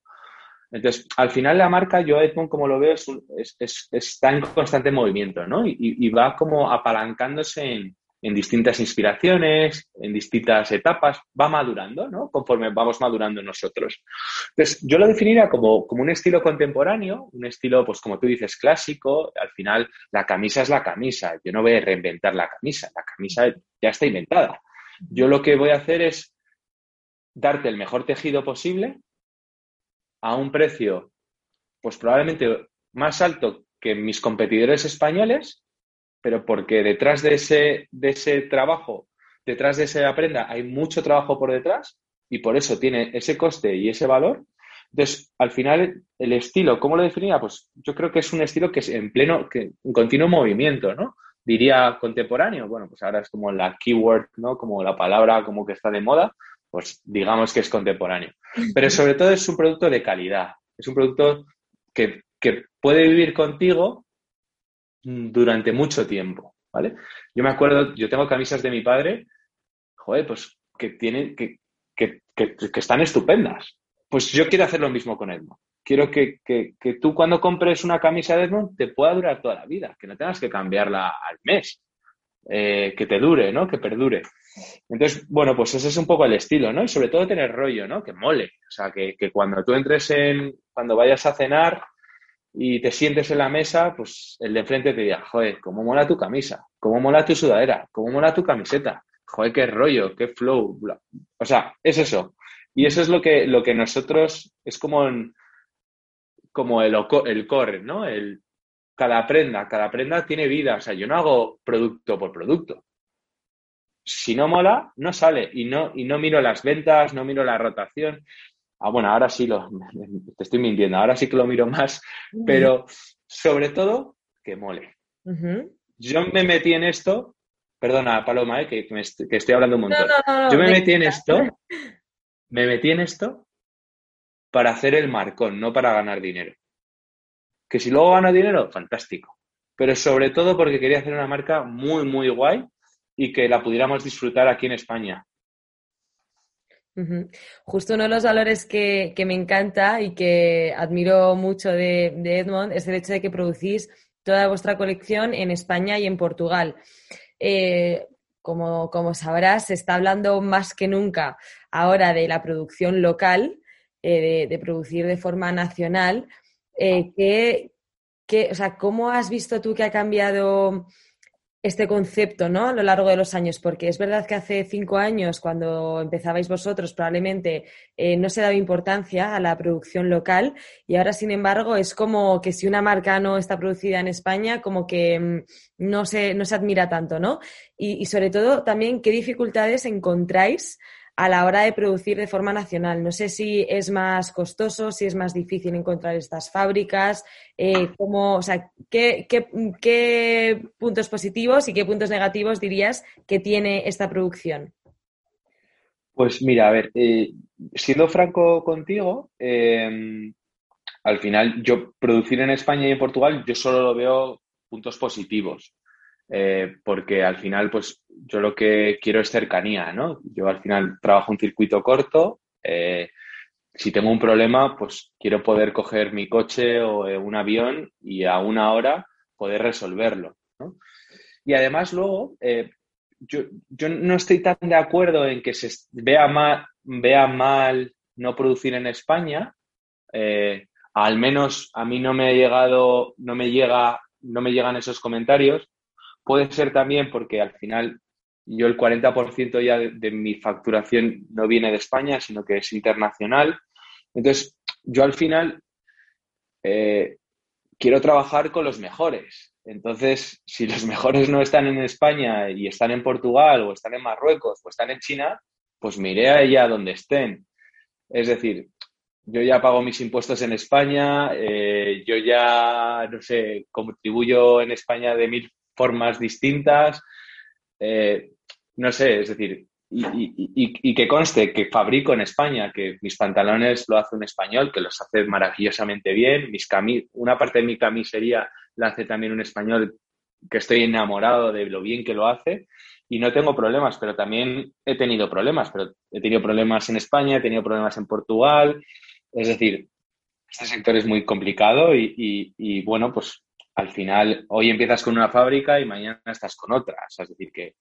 Entonces, al final la marca, yo Edmond, como lo veo, es, está en constante movimiento, ¿no? Y, va como apalancándose en, distintas inspiraciones, en distintas etapas, va madurando, ¿no? Conforme vamos madurando nosotros. Entonces, yo lo definiría como, como un estilo contemporáneo, un estilo, pues como tú dices, clásico. Al final, la camisa es la camisa. Yo no voy a reinventar la camisa. La camisa ya está inventada. Yo lo que voy a hacer es darte el mejor tejido posible a un precio, pues probablemente más alto que mis competidores españoles, pero porque detrás de ese, de ese trabajo, detrás de esa prenda, hay mucho trabajo por detrás y por eso tiene ese coste y ese valor. Entonces, al final, el estilo, ¿cómo lo definía? Pues yo creo que es un estilo que es en pleno, que, en continuo movimiento, ¿no? Diría contemporáneo, bueno, pues ahora es como la keyword, ¿no? Como la palabra como que está de moda, pues digamos que es contemporáneo. Pero sobre todo es un producto de calidad, es un producto que, puede vivir contigo durante mucho tiempo, ¿vale? Yo me acuerdo, yo tengo camisas de mi padre, joder, pues que tienen, que, que, están estupendas. Pues yo quiero hacer lo mismo con Edmond. Quiero que, tú cuando compres una camisa de Edmond te pueda durar toda la vida, que no tengas que cambiarla al mes, eh, que te dure, ¿no? Que perdure. Entonces, bueno, pues ese es un poco el estilo, ¿no? Y sobre todo tener rollo, ¿no? Que mole. O sea, que, cuando tú entres en, cuando vayas a cenar y te sientes en la mesa, pues el de enfrente te diga, joder, cómo mola tu camisa, cómo mola tu sudadera, cómo mola tu camiseta, joder, qué rollo, qué flow. O sea, es eso. Y eso es lo que, lo que nosotros, es como, como el, el core, ¿no? El, cada prenda, cada prenda tiene vida. O sea, yo no hago producto por producto si no mola, no sale. Y no, y no miro las ventas, no miro la rotación. Ah, bueno, ahora sí lo, te estoy mintiendo, ahora sí que lo miro más, pero sobre todo que mole. Yo me metí en esto, perdona, Paloma, eh, que, estoy hablando un montón. Yo me metí en esto, me metí en esto para hacer el marcón, no para ganar dinero. Que si luego gano dinero, fantástico. Pero sobre todo porque quería hacer una marca muy, muy guay y que la pudiéramos disfrutar aquí en España. Justo uno de los valores que, me encanta y que admiro mucho de, Edmond es el hecho de que producís toda vuestra colección en España y en Portugal. Eh, como, como, sabrás, se está hablando más que nunca ahora de la producción local, eh, de, producir de forma nacional. Eh, o sea, ¿Cómo has visto tú que ha cambiado este concepto, ¿no? A lo largo de los años, porque es verdad que hace cinco años, cuando empezabais vosotros, probablemente eh, no se daba importancia a la producción local y ahora, sin embargo, es como que si una marca no está producida en España, como que mm, no se, no se admira tanto, ¿no? y sobre todo, también, ¿qué dificultades encontráis a la hora de producir de forma nacional. No sé si es más costoso, si es más difícil encontrar estas fábricas, eh, o sea, ¿qué, puntos positivos y qué puntos negativos dirías que tiene esta producción. Pues mira, a ver, eh, siendo franco contigo, em, al final yo producir en España y en Portugal, yo solo lo veo puntos positivos. Eh, porque al final, pues yo lo que quiero es cercanía, ¿no? Yo al final trabajo un circuito corto. Eh, si tengo un problema, pues quiero poder coger mi coche o eh, un avión y a una hora poder resolverlo. Y además luego, yo, yo, no estoy tan de acuerdo en que se vea mal, vea mal no producir en España. al menos a mí no me ha llegado, no me llega, no me llegan esos comentarios Puede ser también porque al final yo el 40% ya de, mi facturación no viene de España, sino que es internacional. Entonces, yo al final eh, quiero trabajar con los mejores. Entonces, si los mejores no están en España y están en Portugal o están en Marruecos o están en China, pues me iré allá donde estén. Es decir, yo ya pago mis impuestos en España, eh, yo ya, no sé, contribuyo en España de mil formas distintas. Eh, no sé, es decir, y, que conste que fabrico en España, que mis pantalones lo hace un español, que los hace maravillosamente bien, mis una parte de mi camisería la hace también un español que estoy enamorado de lo bien que lo hace y no tengo problemas, pero también he tenido problemas, pero he tenido problemas en España, he tenido problemas en Portugal, es decir, este sector es muy complicado y, bueno, pues al final hoy empiezas con una fábrica y mañana estás con otra. es decir, que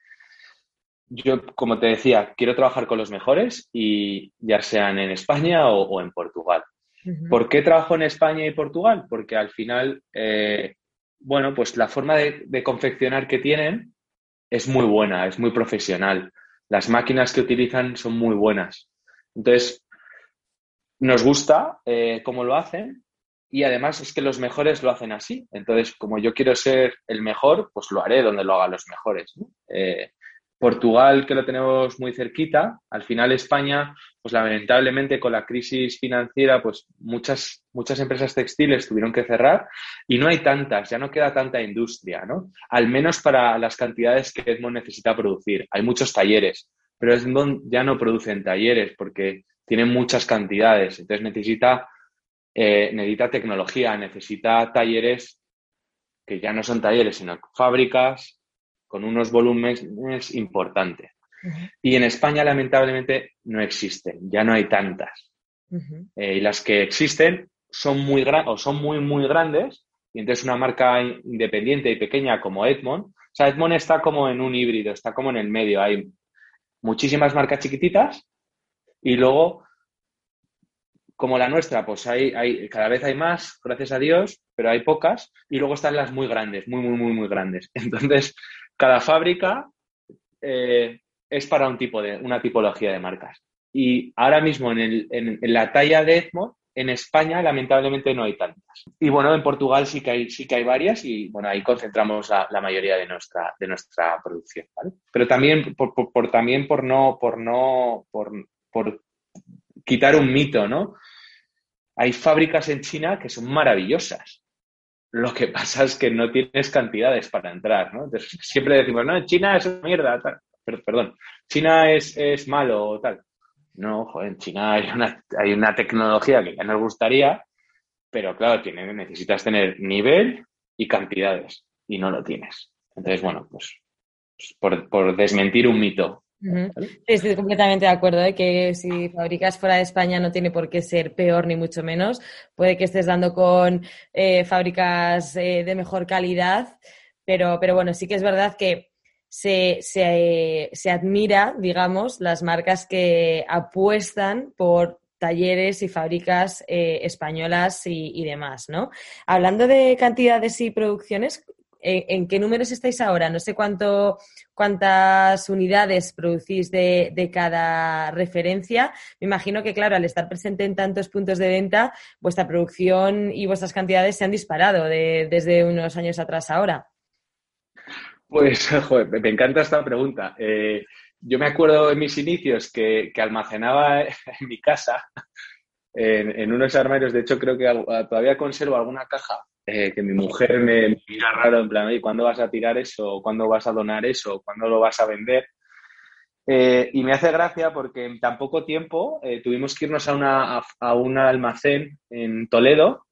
yo, como te decía, quiero trabajar con los mejores y ya sean en España o, en Portugal. ¿Por qué trabajo en España y Portugal? Porque al final, eh, bueno, pues la forma de, confeccionar que tienen es muy buena, es muy profesional. Las máquinas que utilizan son muy buenas. Entonces, nos gusta eh, cómo lo hacen y además es que los mejores lo hacen así. Entonces, como yo quiero ser el mejor, pues lo haré donde lo hagan los mejores. Eh, Portugal, que lo tenemos muy cerquita, al final España, pues lamentablemente con la crisis financiera, pues muchas, muchas empresas textiles tuvieron que cerrar y no hay tantas, ya no queda tanta industria, ¿no? Al menos para las cantidades que Edmond necesita producir. Hay muchos talleres, pero Edmond ya no producen talleres porque tienen muchas cantidades, entonces necesita, eh, necesita tecnología, necesita talleres que ya no son talleres, sino fábricas, con unos volúmenes importantes. Y en España, lamentablemente, no existen, ya no hay tantas. Eh, y las que existen son muy, o son muy, muy grandes, y entonces una marca independiente y pequeña como Edmond, o sea, Edmond está como en un híbrido, está como en el medio. Hay muchísimas marcas chiquititas y luego, como la nuestra, pues hay, hay, cada vez hay más, gracias a Dios, pero hay pocas, y luego están las muy grandes, muy, muy, muy, muy grandes. Entonces, cada fábrica eh, es para un tipo de, una tipología de marcas. Y ahora mismo en, la talla de Edmond, en España lamentablemente no hay tantas. Y bueno, en Portugal sí que hay, sí que hay varias y bueno, ahí concentramos la, mayoría de nuestra, de nuestra producción. Pero también por, por, también por no, por no, por, por quitar un mito, ¿no? Hay fábricas en China que son maravillosas lo que pasa es que no tienes cantidades para entrar, ¿no? Entonces, siempre decimos, no, China es una mierda, tal. perdón, China es, es malo o tal. No, joder, en China hay una, hay una tecnología que ya nos gustaría, pero claro, tiene, necesitas tener nivel y cantidades, y no lo tienes. Entonces, bueno, pues, pues por, por desmentir un mito, Estoy completamente de acuerdo de que si fabricas fuera de España no tiene por qué ser peor ni mucho menos. Puede que estés dando con eh, fábricas eh, de mejor calidad, pero, pero bueno, sí que es verdad que se, se, admira, digamos, las marcas que apuestan por talleres y fábricas eh, españolas y, y, demás, ¿no? Hablando de cantidades y producciones, ¿En, qué números estáis ahora? No sé cuánto, cuántas unidades producís de, cada referencia. Me imagino que, claro, al estar presente en tantos puntos de venta, vuestra producción y vuestras cantidades se han disparado desde unos años atrás ahora. Pues, joder, me encanta esta pregunta. Eh, yo me acuerdo en mis inicios que, almacenaba en mi casa, en, en, unos armarios, de hecho creo que todavía conservo alguna caja eh, que mi mujer me mira raro en plan, ¿cuándo vas a tirar eso? ¿Cuándo vas a donar eso? ¿Cuándo lo vas a vender? Eh, y me hace gracia porque en tan poco tiempo eh, tuvimos que irnos a, una, a, un almacén en Toledo,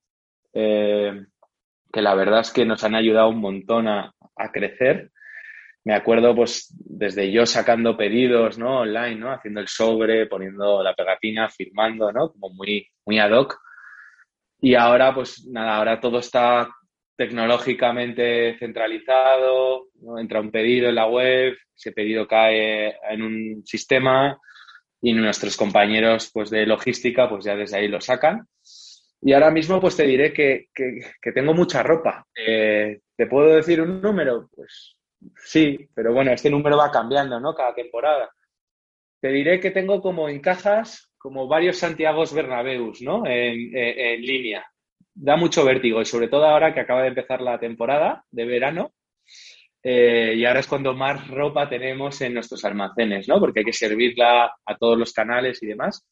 que la verdad es que nos han ayudado un montón a, a, crecer. Me acuerdo, pues, desde yo sacando pedidos, ¿no? Online, ¿no? Haciendo el sobre, poniendo la pegatina, firmando, ¿no? Como muy, muy ad hoc y ahora, pues nada, ahora todo está tecnológicamente centralizado, entra un pedido en la web, ese pedido cae en un sistema y nuestros compañeros pues, de logística pues ya desde ahí lo sacan. Y ahora mismo pues te diré que, que, tengo mucha ropa. Eh, ¿Te puedo decir un número? Pues sí, pero bueno, este número va cambiando, ¿no? Cada temporada. Te diré que tengo como en cajas como varios Santiagos Bernabéus, ¿no? En, línea. Da mucho vértigo y sobre todo ahora que acaba de empezar la temporada de verano eh, y ahora es cuando más ropa tenemos en nuestros almacenes, ¿no? Porque hay que servirla a todos los canales y demás.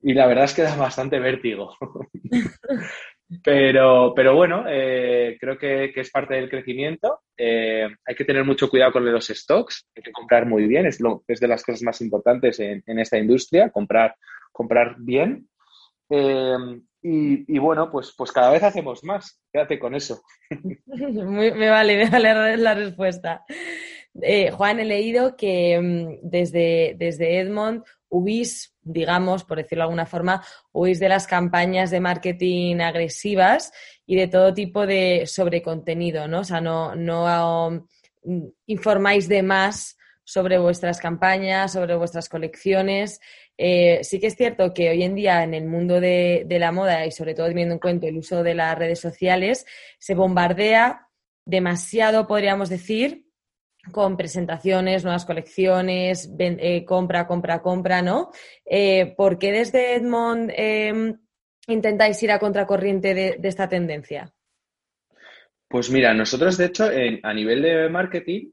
Y la verdad es que da bastante vértigo. Pero, pero bueno, eh, creo que, es parte del crecimiento. Eh, hay que tener mucho cuidado con los stocks, hay que comprar muy bien, es, de las cosas más importantes en, esta industria, comprar, comprar bien. Eh, y, bueno, pues, pues cada vez hacemos más. Quédate con eso. me vale, me vale la respuesta. Juan, he leído que mm, desde, desde Edmond huís, digamos, por decirlo de alguna forma, huís de las campañas de marketing agresivas y de todo tipo de sobrecontenido, ¿no? O sea, no, no um, informáis de más sobre vuestras campañas, sobre vuestras colecciones. Eh, sí que es cierto que hoy en día en el mundo de, la moda y sobre todo teniendo en cuenta el uso de las redes sociales, se bombardea demasiado, podríamos decir, con presentaciones, nuevas colecciones, eh, compra, compra, compra, ¿no? Eh, ¿Por qué desde Edmond em, intentáis ir a contracorriente de, esta tendencia? Pues mira, nosotros de hecho a nivel de marketing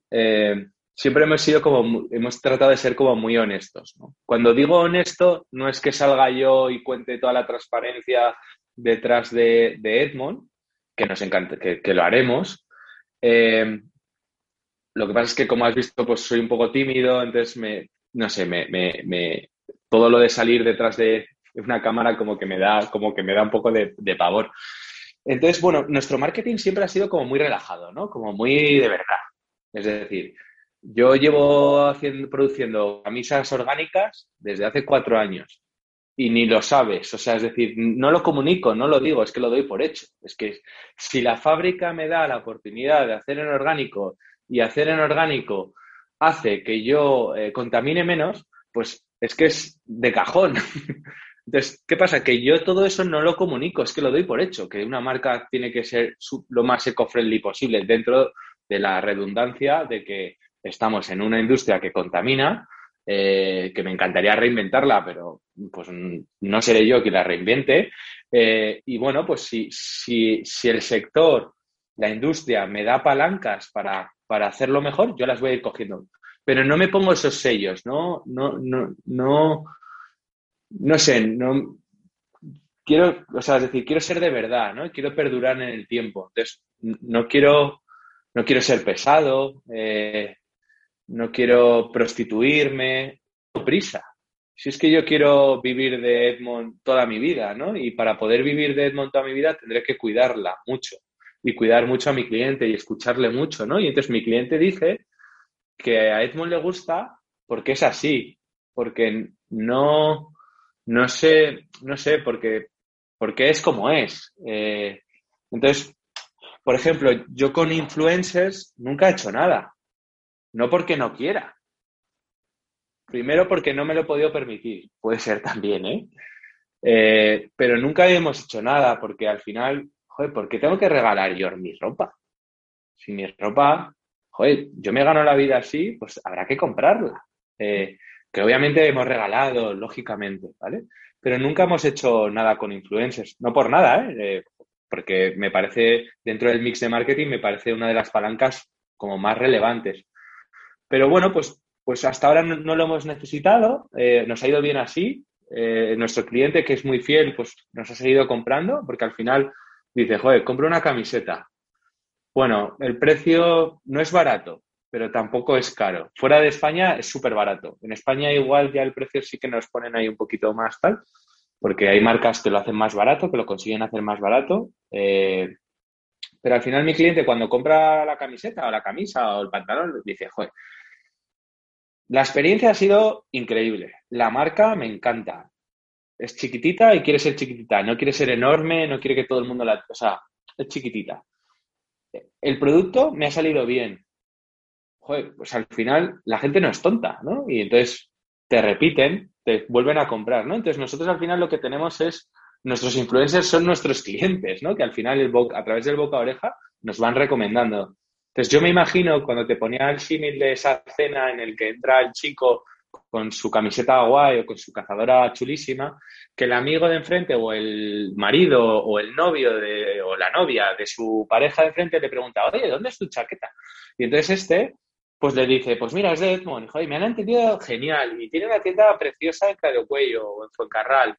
siempre hemos sido como, hemos tratado de ser como muy honestos. Cuando digo honesto, no es que salga yo y cuente toda la transparencia detrás de, Edmond, que nos encanta, que, lo haremos, lo que pasa es que, como has visto, pues soy un poco tímido, entonces me, no sé, me, todo lo de salir detrás de una cámara como que me da, como que me da un poco de, pavor. Entonces, bueno, nuestro marketing siempre ha sido como muy relajado, ¿no? Como muy de verdad. Es decir, yo llevo haciendo, produciendo camisas orgánicas desde hace cuatro años y ni lo sabes. O sea, es decir, no lo comunico, no lo digo, es que lo doy por hecho. Es que si la fábrica me da la oportunidad de hacer en orgánico y hacer en orgánico hace que yo eh, contamine menos, pues es que es de cajón. Entonces, ¿qué pasa? Que yo todo eso no lo comunico, es que lo doy por hecho, que una marca tiene que ser lo más eco-friendly posible dentro de la redundancia de que estamos en una industria que contamina, eh, que me encantaría reinventarla, pero pues no seré yo quien la reinvente. Eh, y bueno, pues si, si, si el sector, la industria me da palancas para para hacerlo mejor, yo las voy a ir cogiendo. Pero no me pongo esos sellos, ¿no? No, no, no, no sé, no quiero, o sea, es decir, quiero ser de verdad, ¿no? Quiero perdurar en el tiempo. Entonces, no quiero, no quiero ser pesado, eh, no quiero prostituirme, no prisa. Si es que yo quiero vivir de Edmond toda mi vida, ¿no? Y para poder vivir de Edmond toda mi vida tendré que cuidarla mucho y cuidar mucho a mi cliente y escucharle mucho, ¿no? Y entonces mi cliente dice que a Edmond le gusta porque es así, porque no, no sé, no sé, porque, porque es como es. Eh, entonces, por ejemplo, yo con influencers nunca he hecho nada, no porque no quiera. Primero porque no me lo he podido permitir, puede ser también, ¿eh? eh pero nunca hemos hecho nada porque al final joder, ¿por qué tengo que regalar yo mi ropa? Si mi ropa, joder, yo me gano la vida así, pues habrá que comprarla. Eh, que obviamente hemos regalado, lógicamente, ¿vale? Pero nunca hemos hecho nada con influencers, no por nada, ¿eh? ¿eh? porque me parece, dentro del mix de marketing, me parece una de las palancas como más relevantes. Pero bueno, pues, pues hasta ahora no, lo hemos necesitado, eh, nos ha ido bien así. nuestro cliente, que es muy fiel, pues nos ha seguido comprando, porque al final dice, joder, compro una camiseta. Bueno, el precio no es barato, pero tampoco es caro. Fuera de España es súper barato. En España igual ya el precio sí que nos ponen ahí un poquito más tal, porque hay marcas que lo hacen más barato, que lo consiguen hacer más barato. Eh, pero al final mi cliente cuando compra la camiseta o la camisa o el pantalón dice, joder, la experiencia ha sido increíble. La marca me encanta es chiquitita y quiere ser chiquitita, no quiere ser enorme, no quiere que todo el mundo la... O sea, es chiquitita. El producto me ha salido bien. Joder, pues al final la gente no es tonta, ¿no? Y entonces te repiten, te vuelven a comprar, ¿no? Entonces nosotros al final lo que tenemos es, nuestros influencers son nuestros clientes, ¿no? Que al final el a través del boca a oreja nos van recomendando. Entonces yo me imagino cuando te ponía el símil de esa cena en el que entra el chico con su camiseta guay o con su cazadora chulísima, que el amigo de enfrente o el marido o el novio de, o la novia de su pareja de enfrente le pregunta, oye, ¿dónde es tu chaqueta? Y entonces este, pues le dice, pues mira, es de Edmond, y me han entendido genial, y tiene una tienda preciosa en Cuello o en Fuencarral.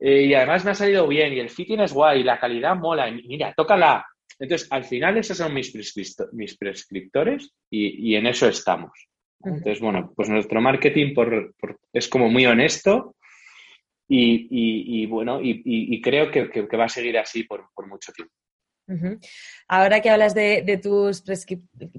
eh, y además me ha salido bien y el fitting es guay y la calidad mola. Y mira, tócala. Entonces, al final esos son mis, mis prescriptores y, en eso estamos. Entonces, bueno, pues nuestro marketing es como muy honesto y, bueno, y, creo que, va a seguir así por mucho tiempo. Ahora que hablas de, tus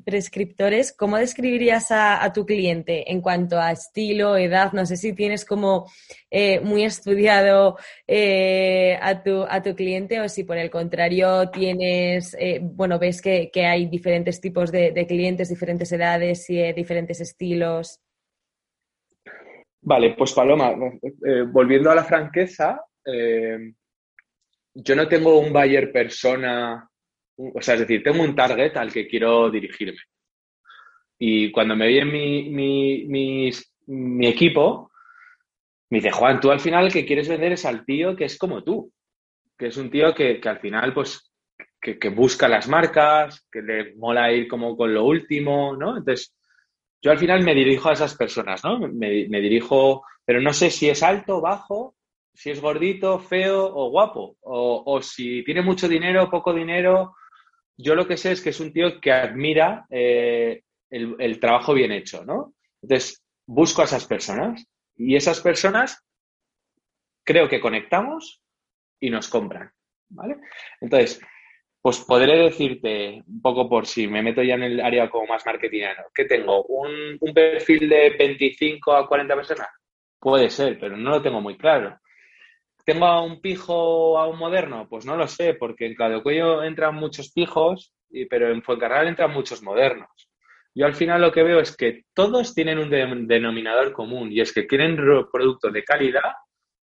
prescriptores, ¿cómo describirías a, tu cliente en cuanto a estilo, edad? No sé si tienes como eh, muy estudiado eh, a, tu, a, tu, cliente o si por el contrario tienes, eh, bueno, ves que, hay diferentes tipos de, clientes, diferentes edades y diferentes estilos. Vale, pues Paloma, volviendo a la franqueza, yo no tengo un buyer persona, o sea, es decir, tengo un target al que quiero dirigirme. Y cuando me viene mi, mi, equipo, me dice, Juan, tú al final el que quieres vender es al tío que es como tú, que es un tío que, al final, pues, que, busca las marcas, que le mola ir como con lo último, ¿no? Entonces, yo al final me dirijo a esas personas, ¿no? Me, me dirijo, pero no sé si es alto, bajo, si es gordito, feo o guapo, o, si tiene mucho dinero, poco dinero. Yo lo que sé es que es un tío que admira eh, el, trabajo bien hecho, ¿no? Entonces, busco a esas personas y esas personas creo que conectamos y nos compran, ¿vale? Entonces, pues podré decirte, un poco por si me meto ya en el área como más marketingano, que tengo un perfil de 25 a 40 personas. Puede ser, pero no lo tengo muy claro. ¿Tengo a un pijo a un moderno? Pues no lo sé, porque en Cuello entran muchos pijos, pero en Fuencarral entran muchos modernos. Yo al final lo que veo es que todos tienen un denominador común y es que quieren productos de calidad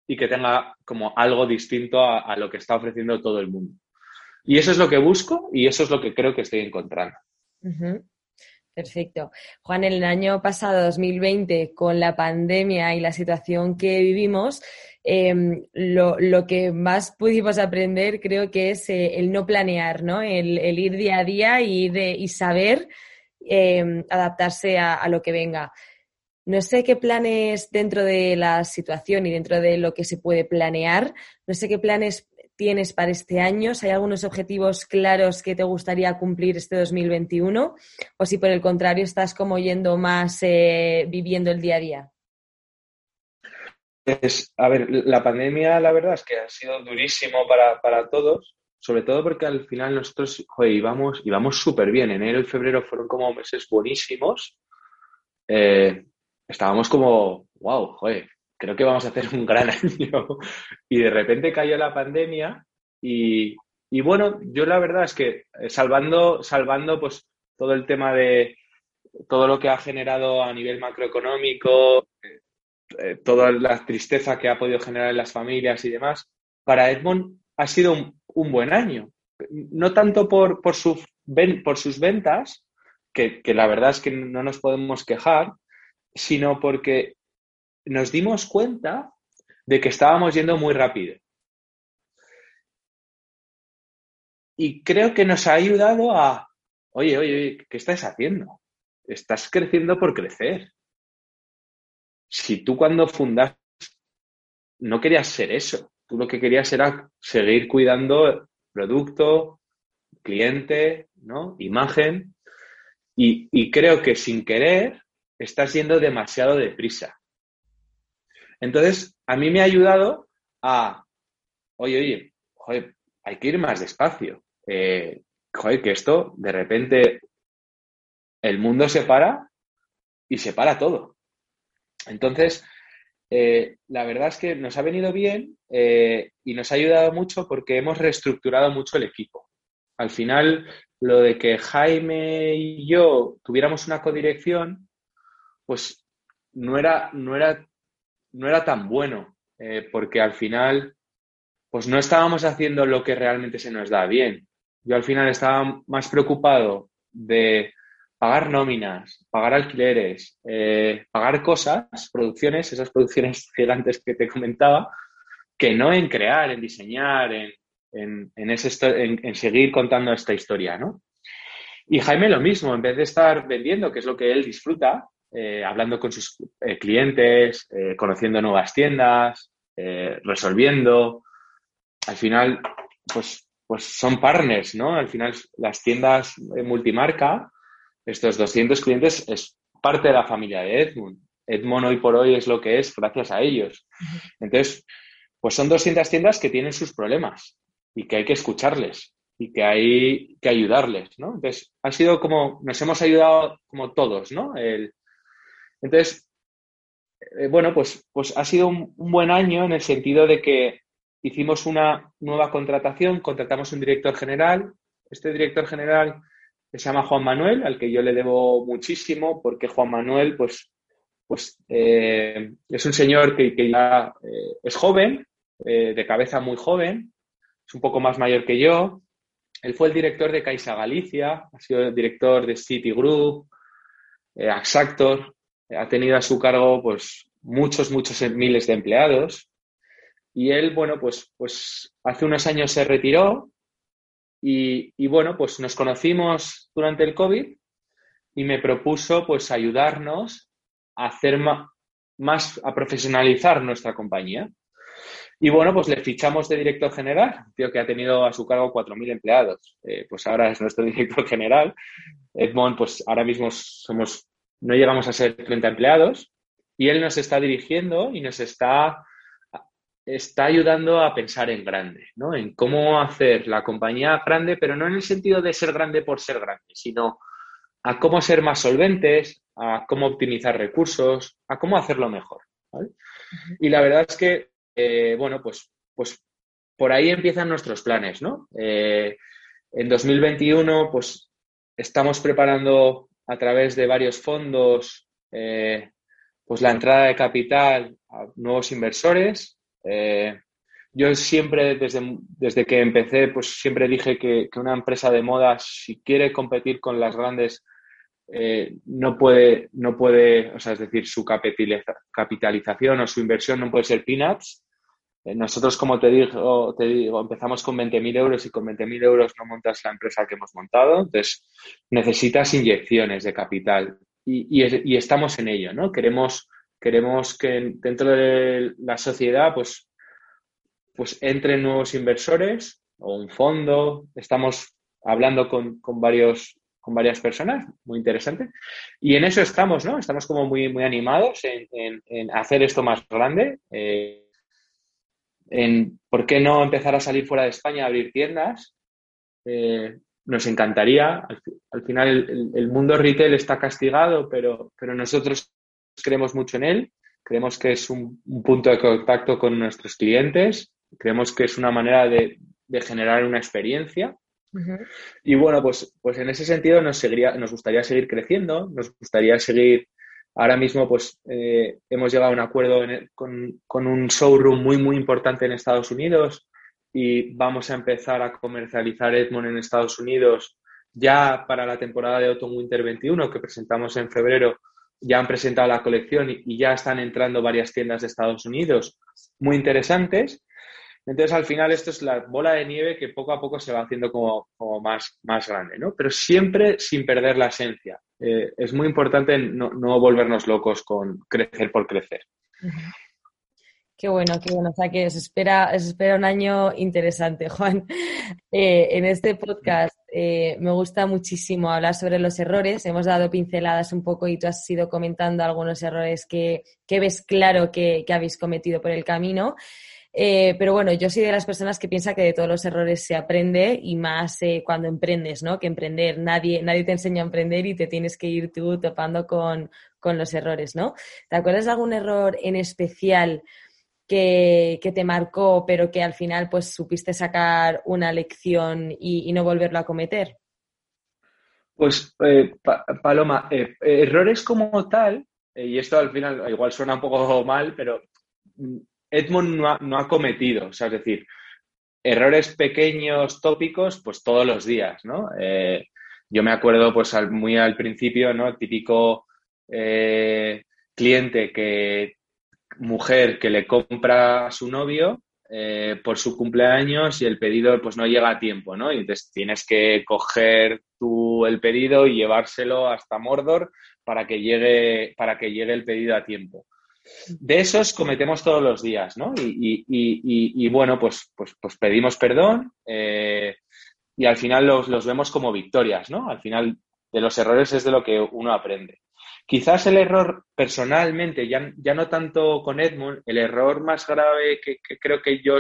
y que tenga como algo distinto a, lo que está ofreciendo todo el mundo. Y eso es lo que busco y eso es lo que creo que estoy encontrando. Perfecto. Juan, el año pasado, 2020, con la pandemia y la situación que vivimos, Em, lo, que más pudimos aprender creo que es eh, el no planear, ¿no? El, ir día a día y, saber em, adaptarse a, lo que venga. No sé qué planes dentro de la situación y dentro de lo que se puede planear, no sé qué planes tienes para este año, si hay algunos objetivos claros que te gustaría cumplir este 2021 o si por el contrario estás como yendo más eh, viviendo el día a día a ver, la pandemia la verdad es que ha sido durísimo para, todos, sobre todo porque al final nosotros joder, íbamos, íbamos súper bien. Enero y febrero fueron como meses buenísimos. Eh, estábamos como, wow, joder, creo que vamos a hacer un gran año. Y de repente cayó la pandemia y, bueno, yo la verdad es que eh, salvando, salvando pues todo el tema de todo lo que ha generado a nivel macroeconómico, eh, toda la tristeza que ha podido generar en las familias y demás, para Edmond ha sido un, buen año. No tanto por, sus ventas, que, la verdad es que no nos podemos quejar, sino porque nos dimos cuenta de que estábamos yendo muy rápido. Y creo que nos ha ayudado a, oye, oye, oye, ¿qué estás haciendo? Estás creciendo por crecer si tú cuando fundas no querías ser eso, tú lo que querías era seguir cuidando producto, cliente, ¿no? Imagen. Y, creo que sin querer estás yendo demasiado deprisa. Entonces, a mí me ha ayudado a, oye, oye, hay que ir más despacio. Eh, joder, que esto, de repente, el mundo se para y se para todo. Entonces, eh, la verdad es que nos ha venido bien eh, y nos ha ayudado mucho porque hemos reestructurado mucho el equipo. Al final, lo de que Jaime y yo tuviéramos una codirección, pues no era, no era, no era tan bueno, eh, porque al final, pues no estábamos haciendo lo que realmente se nos da bien. Yo al final estaba más preocupado de pagar nóminas, pagar alquileres, eh, pagar cosas, producciones, esas producciones gigantes que te comentaba, que no en crear, en diseñar, en, en, seguir contando esta historia, ¿no? Y Jaime lo mismo, en vez de estar vendiendo, que es lo que él disfruta, eh, hablando con sus eh, clientes, conociendo nuevas tiendas, resolviendo. Al final, pues, pues son partners, ¿no? Al final las tiendas multimarca, estos 200 clientes es parte de la familia de Edmund. Edmond hoy por hoy es lo que es gracias a ellos. Entonces, pues son 200 tiendas que tienen sus problemas y que hay que escucharles y que hay que ayudarles, ¿no? Entonces, ha sido como, nos hemos ayudado como todos, ¿no? entonces, eh, bueno, pues, pues ha sido un, buen año en el sentido de que hicimos una nueva contratación, contratamos un director general. Este director general se llama Juan Manuel, al que yo le debo muchísimo, porque Juan Manuel, pues, pues eh, es un señor que, ya eh, es joven, de cabeza muy joven, es un poco más mayor que yo. Él fue el director de Caixa Galicia, ha sido el director de Citigroup, eh, Axactor, ha tenido a su cargo pues muchos, muchos miles de empleados. Y él, bueno, pues, pues hace unos años se retiró y, bueno, pues nos conocimos durante el COVID y me propuso pues ayudarnos a hacer más, a profesionalizar nuestra compañía. Y bueno, pues le fichamos de director general, tío que ha tenido a su cargo 4.000 empleados. Eh, pues ahora es nuestro director general. Edmond, pues ahora mismo somos, no llegamos a ser 30 empleados y él nos está dirigiendo y nos está, está ayudando a pensar en grande, ¿no? En cómo hacer la compañía grande, pero no en el sentido de ser grande por ser grande, sino a cómo ser más solventes, a cómo optimizar recursos, a cómo hacerlo mejor. Y la verdad es que eh, bueno, pues, pues por ahí empiezan nuestros planes, ¿no? Eh, en 2021, pues estamos preparando a través de varios fondos, eh, pues la entrada de capital a nuevos inversores. Yo siempre, desde, desde, que empecé, pues siempre dije que, una empresa de moda, si quiere competir con las grandes, no, puede, no puede, o sea, es decir, su capitalización o su inversión no puede ser peanuts, eh, nosotros, como te digo, te digo empezamos con 20.000 euros y con 20.000 euros no montas la empresa que hemos montado. Entonces, necesitas inyecciones de capital y, estamos en ello, ¿no? Queremos, queremos que dentro de la sociedad, pues, pues entren nuevos inversores o un fondo. Estamos hablando con, varios con varias personas, muy interesante. Y en eso estamos, ¿no? Estamos como muy, muy animados en, hacer esto más grande. Eh, en por qué no empezar a salir fuera de España a abrir tiendas. Eh, nos encantaría. Al, final el, mundo retail está castigado, pero, pero nosotros creemos mucho en él. Creemos que es un, punto de contacto con nuestros clientes. Creemos que es una manera de, generar una experiencia. Y bueno, pues, pues en ese sentido nos, seguiría, nos gustaría seguir creciendo, nos gustaría seguir Ahora mismo, pues, eh, hemos llegado a un acuerdo con, un showroom muy, muy importante en Estados Unidos y vamos a empezar a comercializar Edmond en Estados Unidos ya para la temporada de Autumn Winter 21 que presentamos en febrero. Ya han presentado la colección y, ya están entrando varias tiendas de Estados Unidos muy interesantes. Entonces, al final, esto es la bola de nieve que poco a poco se va haciendo como, más, más grande, ¿no? Pero siempre sin perder la esencia. Eh, es muy importante no, volvernos locos con crecer por crecer. Qué bueno, qué bueno. O sea que se espera, espera un año interesante, Juan. Eh, en este podcast eh, me gusta muchísimo hablar sobre los errores. Hemos dado pinceladas un poco y tú has ido comentando algunos errores que, ves claro que, que habéis cometido por el camino. Eh, pero bueno, yo soy de las personas que piensa que de todos los errores se aprende y más eh, cuando emprendes, ¿no? Que emprender, nadie, nadie te enseña a emprender y te tienes que ir tú topando con, los errores, ¿no? ¿Te acuerdas de algún error en especial que, te marcó, pero que al final pues supiste sacar una lección y, no volverlo a cometer? Pues, eh, Paloma, errores como tal, y esto al final igual suena un poco mal, pero mm, Edmund no ha, cometido, o sea, es decir, errores pequeños, tópicos, pues todos los días, ¿no? Eh, yo me acuerdo, pues muy al principio, ¿no? Típico eh, cliente que, mujer que le compra a su novio eh, por su cumpleaños y el pedido pues no llega a tiempo, ¿no? Y entonces tienes que coger tú el pedido y llevárselo hasta Mordor para que llegue, para que llegue el pedido a tiempo. de esos cometemos todos los días, ¿no? Y, bueno, pues, pues, pues, pedimos perdón eh, y al final los, vemos como victorias, ¿no? Al final de los errores es de lo que uno aprende. Quizás el error personalmente, ya, ya no tanto con Edmund, el error más grave que, creo que yo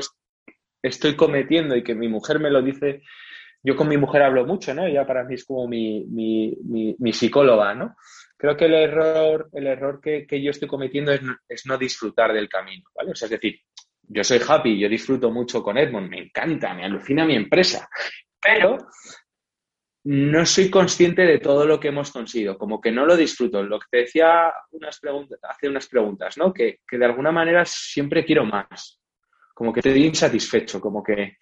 estoy cometiendo y que mi mujer me lo dice, yo con mi mujer hablo mucho, ¿no? Ella para mí es como mi, mi psicóloga, ¿no? creo que el error, el error que, yo estoy cometiendo es, no disfrutar del camino, ¿vale? O sea, es decir, yo soy happy, yo disfruto mucho con Edmond, me encanta, me alucina mi empresa, pero no soy consciente de todo lo que hemos conseguido, como que no lo disfruto. Lo que te decía hace unas preguntas, ¿no? Que, de alguna manera siempre quiero más, como que estoy insatisfecho, como que,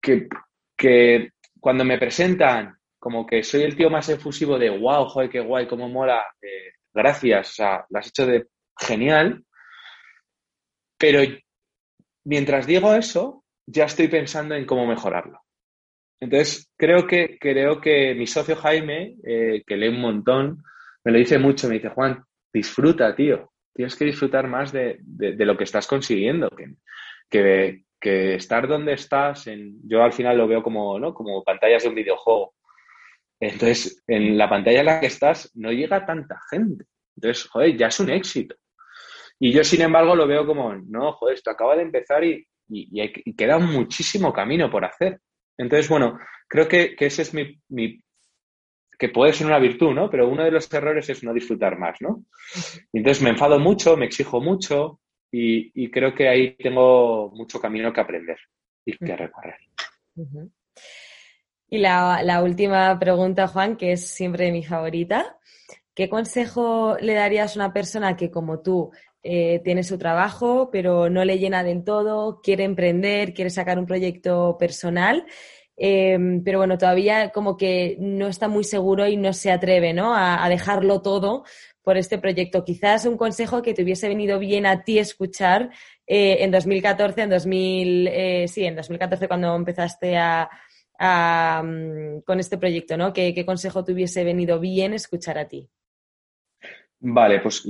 que, que cuando me presentan como que soy el tío más efusivo de wow, joder, qué guay, cómo mola, eh, gracias, o has hecho de genial. Pero mientras digo eso, ya estoy pensando en cómo mejorarlo. Entonces, creo que, creo que mi socio Jaime, eh, que lee un montón, me lo dice mucho, me dice, Juan, disfruta, tío. Tienes que disfrutar más de, lo que estás consiguiendo. Que, que, estar donde estás, en, yo al final lo veo como, ¿no? como pantallas de un videojuego. Entonces, en la pantalla en la que estás no llega tanta gente. Entonces, joder, ya es un éxito. Y yo, sin embargo, lo veo como, no, joder, esto acaba de empezar y, queda muchísimo camino por hacer. Entonces, bueno, creo que, ese es mi, mi, que puede ser una virtud, ¿no? Pero uno de los errores es no disfrutar más, ¿no? Entonces me enfado mucho, me exijo mucho y, creo que ahí tengo mucho camino que aprender y que recorrer. Y la, última pregunta, Juan, que es siempre mi favorita. ¿Qué consejo le darías a una persona que, como tú, eh, tiene su trabajo, pero no le llena del todo, quiere emprender, quiere sacar un proyecto personal, em, pero bueno, todavía como que no está muy seguro y no se atreve ¿no? A, dejarlo todo por este proyecto. Quizás un consejo que te hubiese venido bien a ti escuchar eh, en 2014, en 2000, eh, sí, en 2014 cuando empezaste a, Mm, con este proyecto, ¿no? ¿Qué, consejo te hubiese venido bien escuchar a ti? Vale, pues,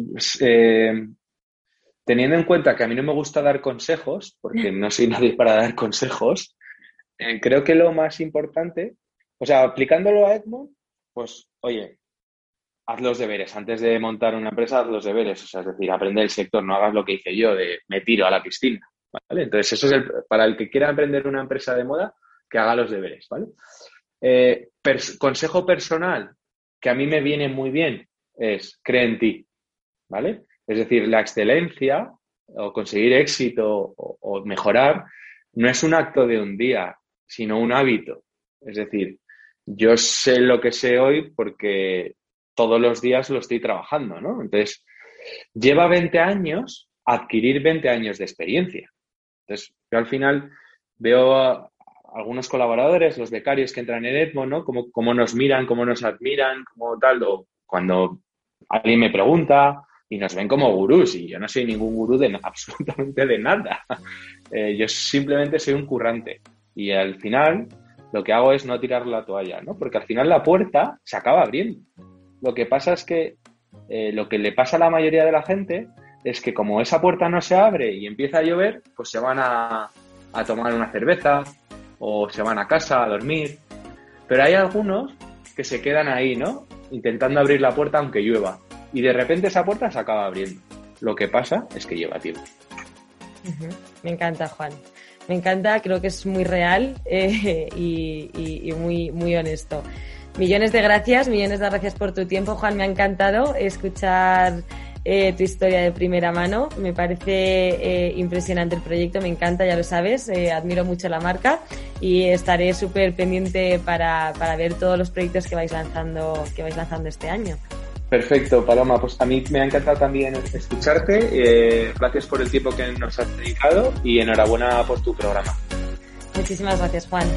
teniendo en cuenta que a mí no me gusta dar consejos, porque no soy nadie para dar consejos, eh, creo que lo más importante, o sea, aplicándolo a Edmond, pues, oye, haz los deberes. Antes de montar una empresa, haz los deberes. O sea, es decir, aprende el sector, no hagas lo que hice yo de me tiro a la piscina. ¿vale? Entonces, eso es el, para el que quiera emprender una empresa de moda, que haga los deberes, ¿vale? Eh, consejo personal que a mí me viene muy bien es cree en ti, ¿vale? Es decir, la excelencia o conseguir éxito o, mejorar no es un acto de un día, sino un hábito. Es decir, yo sé lo que sé hoy porque todos los días lo estoy trabajando, ¿no? Entonces, lleva 20 años adquirir 20 años de experiencia. Entonces, yo al final veo algunos colaboradores, los becarios que entran en Edmo, ¿no? Cómo, nos miran, cómo nos admiran, como tal, o cuando alguien me pregunta y nos ven como gurús, y yo no soy ningún gurú de absolutamente de nada. Eh, yo simplemente soy un currante. Y al final lo que hago es no tirar la toalla, ¿no? Porque al final la puerta se acaba abriendo. Lo que pasa es que eh, lo que le pasa a la mayoría de la gente es que como esa puerta no se abre y empieza a llover, pues se van a, a tomar una cerveza, o se van a casa a dormir. Pero hay algunos que se quedan ahí, ¿no? Intentando abrir la puerta aunque llueva. Y de repente esa puerta se acaba abriendo. Lo que pasa es que lleva tiempo. Me encanta, Juan. Me encanta, creo que es muy real eh, y, muy, muy honesto. Millones de gracias, millones de gracias por tu tiempo, Juan. Me ha encantado escuchar eh, tu historia de primera mano. Me parece eh, impresionante el proyecto, me encanta, ya lo sabes, admiro mucho la marca y estaré súper pendiente para, para, ver todos los proyectos que vais lanzando, que vais lanzando este año. Perfecto, Paloma. Pues a mí me ha encantado también escucharte. gracias por el tiempo que nos has dedicado y enhorabuena por tu programa. Muchísimas gracias, Juan.